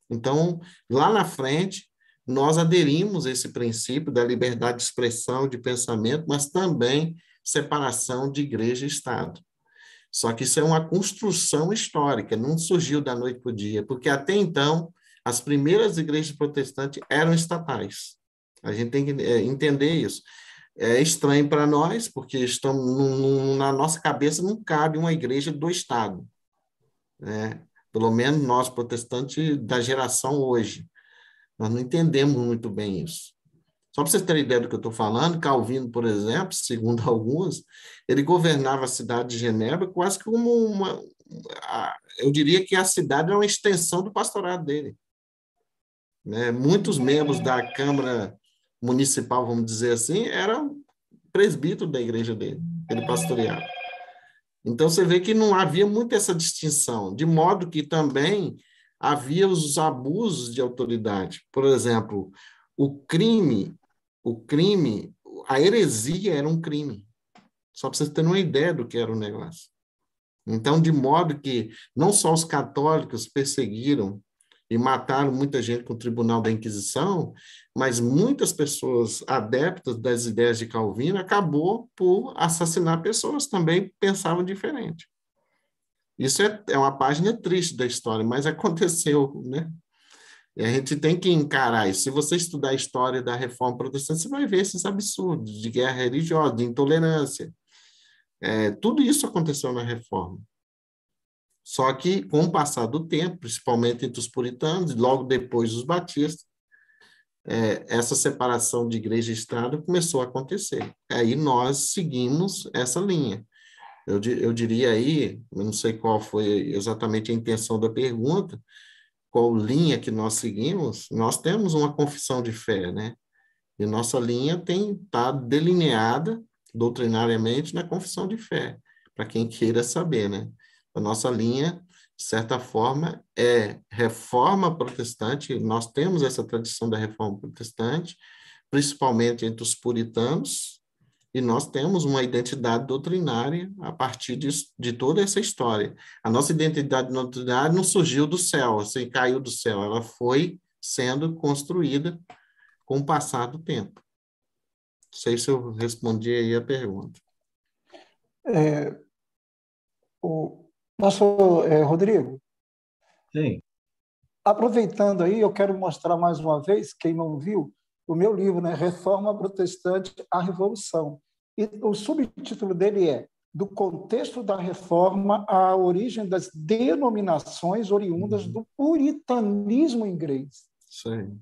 Então, lá na frente, nós aderimos a esse princípio da liberdade de expressão, de pensamento, mas também separação de igreja e Estado. Só que isso é uma construção histórica, não surgiu da noite para o dia, porque até então as primeiras igrejas protestantes eram estatais. A gente tem que é, entender isso. É estranho para nós, porque estamos na nossa cabeça não cabe uma igreja do Estado. Né? Pelo menos nós, protestantes da geração hoje. Nós não entendemos muito bem isso. Só para vocês terem ideia do que eu estou falando, Calvino, por exemplo, segundo [LAUGHS] alguns, ele governava a cidade de Genebra quase como uma. Eu diria que a cidade é uma extensão do pastorado dele. Né? Muitos membros da Câmara Municipal, vamos dizer assim, eram presbíteros da igreja dele, ele pastoreava. Então você vê que não havia muito essa distinção, de modo que também havia os abusos de autoridade. Por exemplo, o crime o crime, a heresia era um crime. Só para vocês terem uma ideia do que era o negócio. Então, de modo que não só os católicos perseguiram e mataram muita gente com o Tribunal da Inquisição, mas muitas pessoas adeptas das ideias de Calvino acabou por assassinar pessoas também pensavam diferente. Isso é, é uma página triste da história, mas [LAUGHS] aconteceu, né? E a gente tem que encarar isso. Se você estudar a história da reforma protestante, você vai ver esses absurdos de guerra religiosa, de intolerância. É, tudo isso aconteceu na reforma. Só que, com o passar do tempo, principalmente entre os puritanos, e logo depois os batistas, é, essa separação de igreja e Estado começou a acontecer. Aí nós seguimos essa linha. Eu, eu diria aí, eu não sei qual foi exatamente a intenção da pergunta, qual linha que nós seguimos, nós temos uma confissão de fé, né? E nossa linha tem tá delineada doutrinariamente na confissão de fé, para quem queira saber, né? A nossa linha, de certa forma, é reforma protestante, nós temos essa tradição da reforma protestante, principalmente entre os puritanos, e nós temos uma identidade doutrinária a partir de, de toda essa história. A nossa identidade doutrinária não surgiu do céu, assim, caiu do céu, ela foi sendo construída com o passar do tempo. Não sei se eu respondi aí a pergunta. É, o nosso é, Rodrigo. Sim. Aproveitando aí, eu quero mostrar mais uma vez, quem não viu, o meu livro, né, Reforma Protestante à Revolução. E o subtítulo dele é Do contexto da reforma à origem das denominações oriundas uhum. do puritanismo inglês. Sim.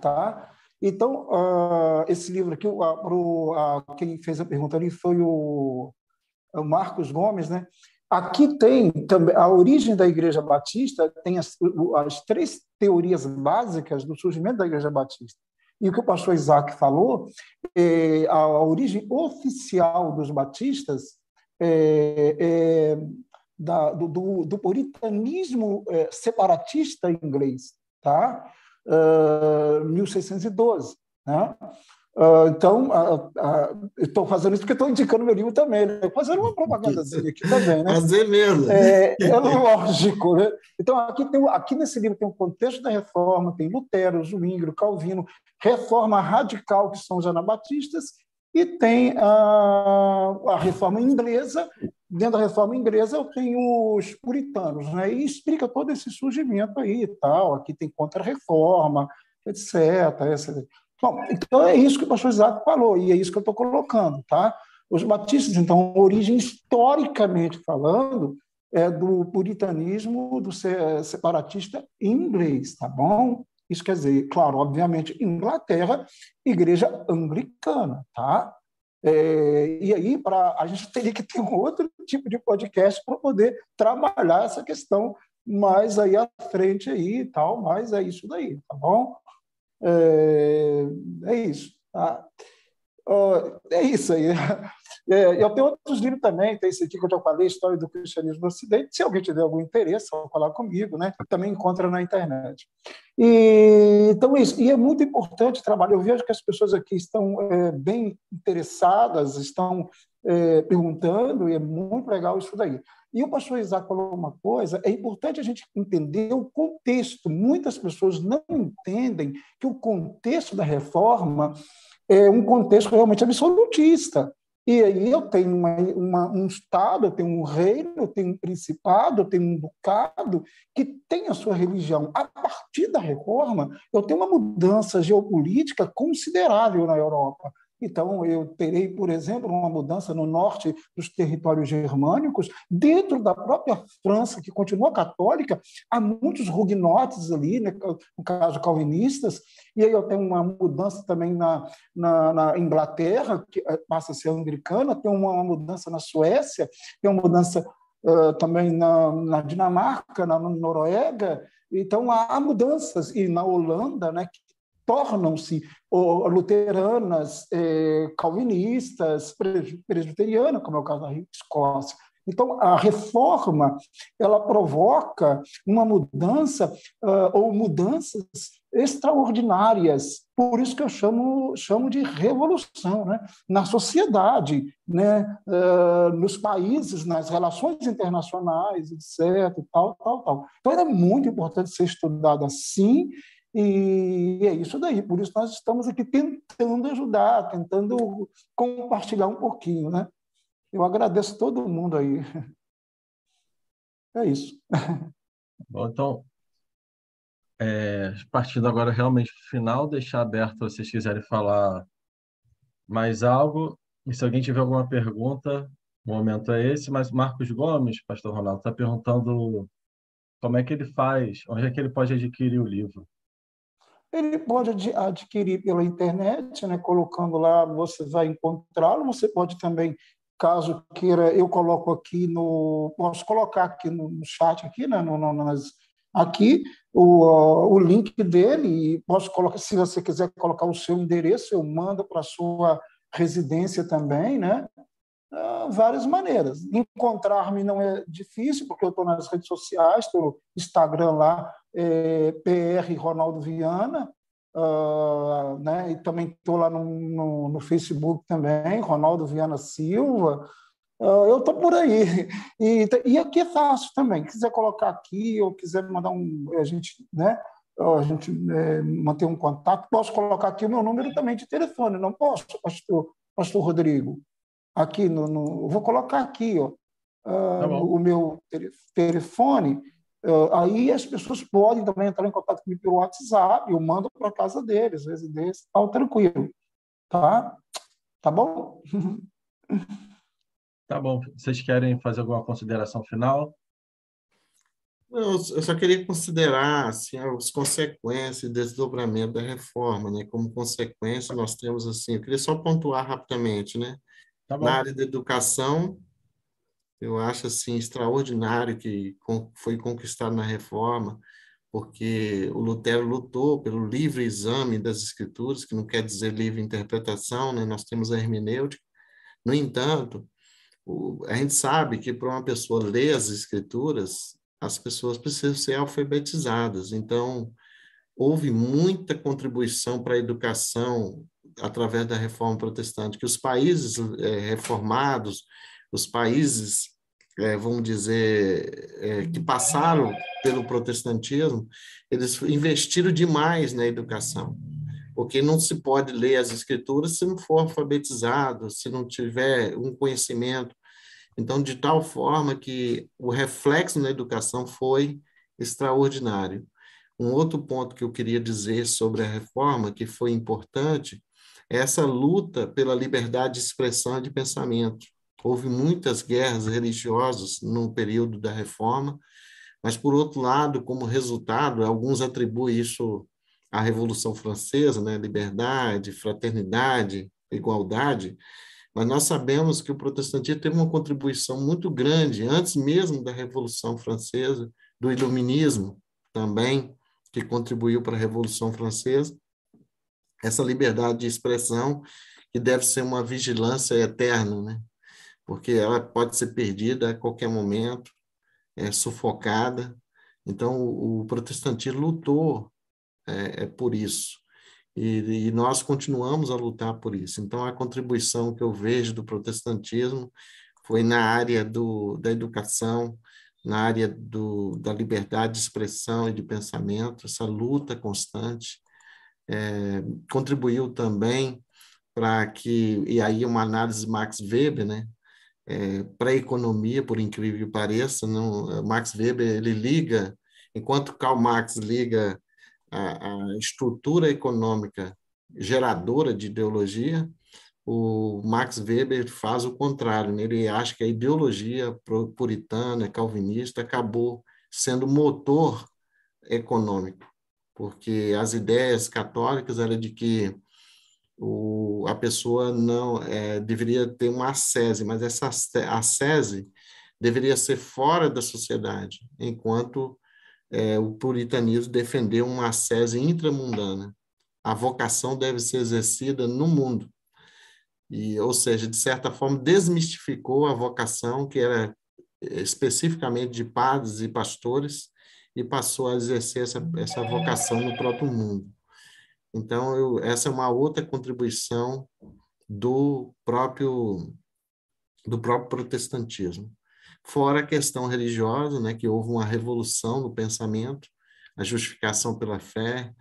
Tá? Então, uh, esse livro aqui, uh, pro, uh, quem fez a pergunta ali foi o, o Marcos Gomes, né? Aqui tem também a origem da Igreja Batista, tem as, as três teorias básicas do surgimento da Igreja Batista. E o que o pastor Isaac falou, é, a, origem oficial dos batistas é, é da, do, do, do, puritanismo é, separatista inglês, tá? Uh, 1612, né? Uh, então, uh, uh, estou fazendo isso porque estou indicando meu livro também, né? fazendo uma propaganda dele aqui também. Né? Fazer mesmo. É, é lógico. Né? Então, aqui, tem, aqui nesse livro tem o contexto da reforma, tem Lutero, Zwingli, Calvino, reforma radical, que são os anabatistas, e tem a, a reforma inglesa. Dentro da reforma inglesa, eu tenho os puritanos, né? e explica todo esse surgimento aí e tal. Aqui tem contra-reforma, etc. etc. Bom, então é isso que o pastor Isaac falou, e é isso que eu estou colocando, tá? Os batistas, então, origem historicamente falando, é do puritanismo, do separatista inglês, tá bom? Isso quer dizer, claro, obviamente, Inglaterra, igreja anglicana, tá? É, e aí, para a gente teria que ter um outro tipo de podcast para poder trabalhar essa questão mais aí à frente aí e tal, mas é isso daí, tá bom? É, é isso. Tá? é isso aí. [LAUGHS] É, eu tenho outros livros também, tem esse aqui que eu já falei, História do Cristianismo no Ocidente. Se alguém tiver algum interesse, pode falar comigo, né? Também encontra na internet. E, então, isso. E é muito importante o trabalho. Eu vejo que as pessoas aqui estão é, bem interessadas, estão é, perguntando, e é muito legal isso daí. E o pastor Isaac falou uma coisa: é importante a gente entender o contexto. Muitas pessoas não entendem que o contexto da reforma é um contexto realmente absolutista. E aí eu tenho uma, uma, um Estado, eu tenho um reino, eu tenho um principado, eu tenho um ducado que tem a sua religião. A partir da reforma, eu tenho uma mudança geopolítica considerável na Europa. Então, eu terei, por exemplo, uma mudança no norte dos territórios germânicos, dentro da própria França, que continua católica, há muitos huguenotes ali, né, no caso calvinistas, e aí eu tenho uma mudança também na, na, na Inglaterra, que eh, passa a ser anglicana, tem uma mudança na Suécia, tem uma mudança uh, também na, na Dinamarca, na, Noruega, então há, mudanças. E na Holanda, né, tornam-se luteranas, eh, calvinistas, presbiterianas, como é o caso da Escócia. Então, a reforma ela provoca uma mudança uh, ou mudanças extraordinárias. Por isso que eu chamo, chamo de revolução né? na sociedade, né? Uh, nos países, nas relações internacionais, etc. Tal, tal, tal. Então, é muito importante ser estudado assim e é isso daí. Por isso nós estamos aqui tentando ajudar, tentando compartilhar um pouquinho, né? Eu agradeço todo mundo aí. É isso. Bom, então, é, partindo agora realmente para o final, deixar aberto se vocês quiserem falar mais algo. E se alguém tiver alguma pergunta, o momento é esse. Mas Marcos Gomes, Pastor Ronaldo, está perguntando como é que ele faz, onde é que ele pode adquirir o livro. Ele pode adquirir pela internet, né, colocando lá, você vai encontrá-lo. Você pode também, caso queira, eu coloco aqui no, posso colocar aqui no, chat aqui, né, no, no, nas, aqui o, o link dele e posso colocar, se você quiser colocar o seu endereço, eu mando para a sua residência também, né? Uh, várias maneiras. Encontrar-me não é difícil, porque eu estou nas redes sociais, estou no Instagram lá, é, PR Ronaldo Viana, uh, né? e também estou lá no, no, no, Facebook também, Ronaldo Viana Silva. Uh, eu estou por aí. E, e aqui é fácil também. Quiser colocar aqui, ou quiser mandar um. A gente, né? A gente é, manter um contato, posso colocar aqui o meu número também de telefone, não posso, pastor, pastor Rodrigo? Aqui no, no vou colocar aqui, ó, uh, tá o meu telefone aí as pessoas podem também entrar em contato comigo pelo WhatsApp, eu mando para casa deles, residência, tal, tranquilo. Tá? Tá bom? [LAUGHS] Tá bom. Vocês querem fazer alguma consideração final? Eu só queria considerar assim, as consequências e desdobramento da reforma, né? Como consequência, nós temos assim, eu queria só pontuar rapidamente, né? Tá Na área da educação, eu acho assim extraordinário que foi conquistado na reforma, porque o Lutero lutou pelo livre exame das escrituras, que não quer dizer livre interpretação, né? Nós temos a hermenêutica. No entanto, a gente sabe que para uma pessoa ler as escrituras, as pessoas precisam ser alfabetizadas. Então, houve muita contribuição para a educação através da reforma protestante, que os países é, reformados os países, é, vamos dizer, é, que passaram pelo protestantismo, eles investiram demais na educação, porque não se pode ler as escrituras se não for alfabetizado, se não tiver um conhecimento. Então, de tal forma que o reflexo na educação foi extraordinário. Um outro ponto que eu queria dizer sobre a reforma, que foi importante, é essa luta pela liberdade de expressão e de pensamento. Houve muitas guerras religiosas no período da Reforma, mas, por outro lado, como resultado, alguns atribuem isso à Revolução Francesa, né? liberdade, fraternidade, igualdade, mas nós sabemos que o protestantismo teve uma contribuição muito grande, antes mesmo da Revolução Francesa, do Iluminismo também, que contribuiu para a Revolução Francesa, essa liberdade de expressão que deve ser uma vigilância eterna, né? Porque ela pode ser perdida a qualquer momento, é sufocada. Então, o, o protestantismo lutou é, é por isso. E, e, nós continuamos a lutar por isso. Então, a contribuição que eu vejo do protestantismo foi na área do, da educação, na área do, da liberdade de expressão e de pensamento, essa luta constante. É, contribuiu também para que, e aí uma análise Max Weber, né, é, para a economia, por incrível que pareça, não, Max Weber ele liga, enquanto Karl Marx liga a, a estrutura econômica geradora de ideologia, o Max Weber faz o contrário, né? ele acha que a ideologia puritana, calvinista, acabou sendo motor econômico, porque as ideias católicas eram de que o, a pessoa não é, deveria ter uma ascese, mas essa ascese deveria ser fora da sociedade, enquanto é, o puritanismo defendeu uma ascese intramundana. A vocação deve ser exercida no mundo. E, ou seja, de certa forma, desmistificou a vocação, que era especificamente de padres e pastores, e passou a exercer essa, essa vocação no próprio mundo. Então, eu, essa é uma outra contribuição do próprio do próprio protestantismo. Fora a questão religiosa, né, que houve uma revolução no pensamento, a justificação pela fé,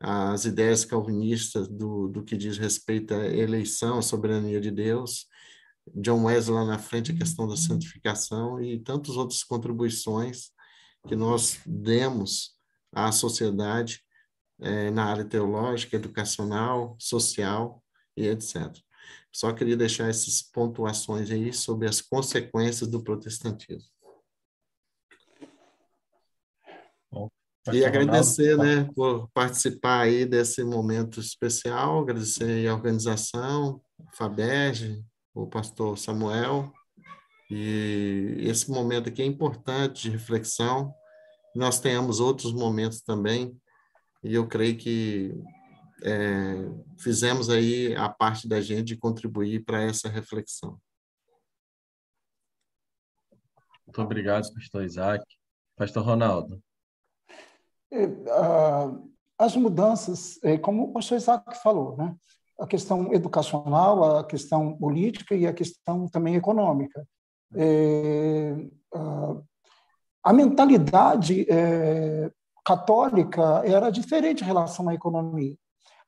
as ideias calvinistas do, do que diz respeito à eleição, à soberania de Deus, John Wesley lá na frente, a questão da santificação e tantas outras contribuições que nós demos à sociedade é, na área teológica, educacional, social e etc. Só queria deixar essas pontuações aí sobre as consequências do protestantismo. Bom, e agradecer, né, por participar aí desse momento especial, agradecer a organização, a FABERG, o pastor Samuel, e esse momento aqui é importante de reflexão, nós tenhamos outros momentos também e eu creio que é, fizemos aí a parte da gente de contribuir para essa reflexão. Muito obrigado, pastor Isaac. Pastor Ronaldo. É, as mudanças, é, como o pastor Isaac falou, né? a questão educacional, a questão política e a questão também econômica. É, a mentalidade é, católica era diferente em relação à economia.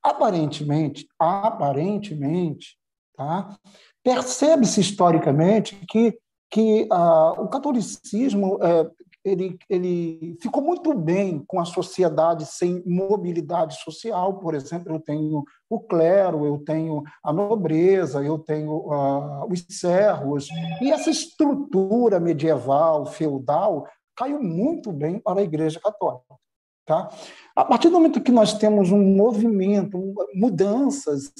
Aparentemente, aparentemente, tá? percebe-se historicamente que, que ah, o catolicismo é, ele, ele ficou muito bem com a sociedade sem mobilidade social. Por exemplo, eu tenho o clero, eu tenho a nobreza, eu tenho ah, os servos. E essa estrutura medieval, feudal, caiu muito bem para a Igreja Católica. Tá? A partir do momento que nós temos um movimento, mudanças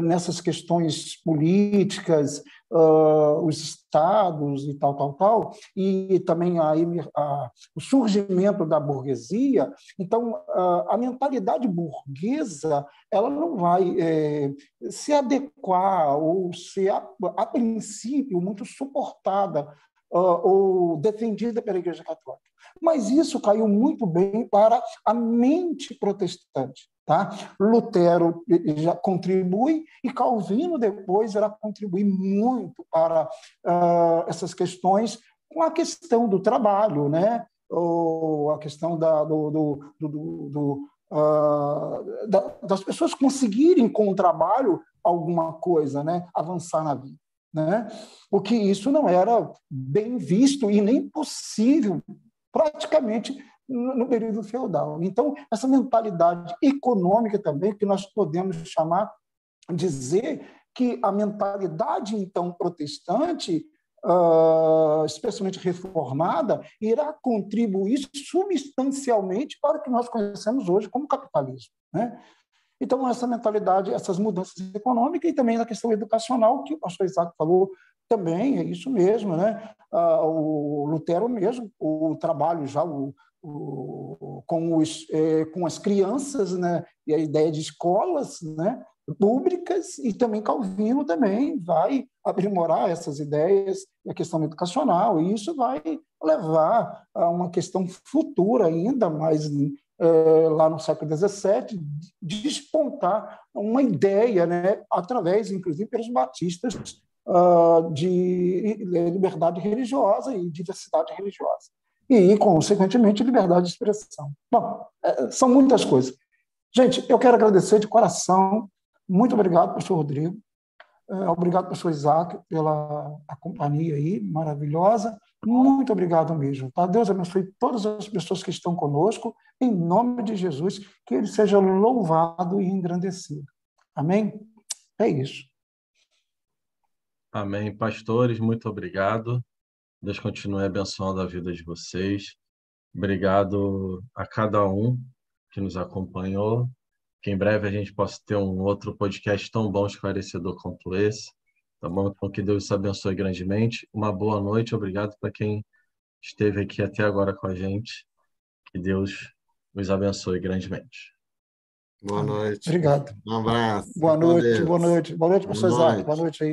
nessas questões políticas, uh, os estados e tal, tal, tal, e também a, a, o surgimento da burguesia, então uh, a mentalidade burguesa ela não vai é, se adequar ou ser, a, a princípio, muito suportada ou defendida pela Igreja Católica. Mas isso caiu muito bem para a mente protestante. Tá? Lutero já contribui e Calvino depois irá contribuir muito para uh, essas questões com a questão do trabalho, né? ou a questão da, do, do, do, do uh, da, das pessoas conseguirem com o trabalho alguma coisa, né? avançar na vida. Né? Porque isso não era bem visto e nem possível praticamente no período feudal. Então, essa mentalidade econômica também, que nós podemos chamar, dizer que a mentalidade, então, protestante, uh, especialmente reformada, irá contribuir substancialmente para o que nós conhecemos hoje como capitalismo. Né? Então, essa mentalidade, essas mudanças econômicas e também na questão educacional, que o pastor Isaac falou também, é isso mesmo, né? Ah, o Lutero mesmo, o trabalho já o, o, com, os, é, com as crianças, né? E a ideia de escolas, né? públicas e também Calvino também vai aprimorar essas ideias e a questão educacional e isso vai levar a uma questão futura ainda mais é, lá no século XVII despontar uma ideia, né, através inclusive pelos batistas uh, de liberdade religiosa e diversidade religiosa e consequentemente liberdade de expressão. Bom, é, são muitas coisas. Gente, eu quero agradecer de coração muito obrigado, pastor Rodrigo. É, obrigado, pastor Isaac, pela companhia aí, maravilhosa. Muito obrigado mesmo. Tá? Deus abençoe todas as pessoas que estão conosco, em nome de Jesus, que ele seja louvado e engrandecido. Amém? É isso. Amém. Pastores, muito obrigado. Deus continue abençoando a vida de vocês. Obrigado a cada um que nos acompanhou que em breve a gente possa ter um outro podcast tão bom, esclarecedor quanto esse. Tá bom? Então, que Deus te abençoe grandemente. Uma boa noite. Obrigado para quem esteve aqui até agora com a gente. Que Deus os abençoe grandemente. Boa noite. Obrigado. Um abraço. Boa noite, boa noite. Boa noite, professor Isaac. Boa noite aí.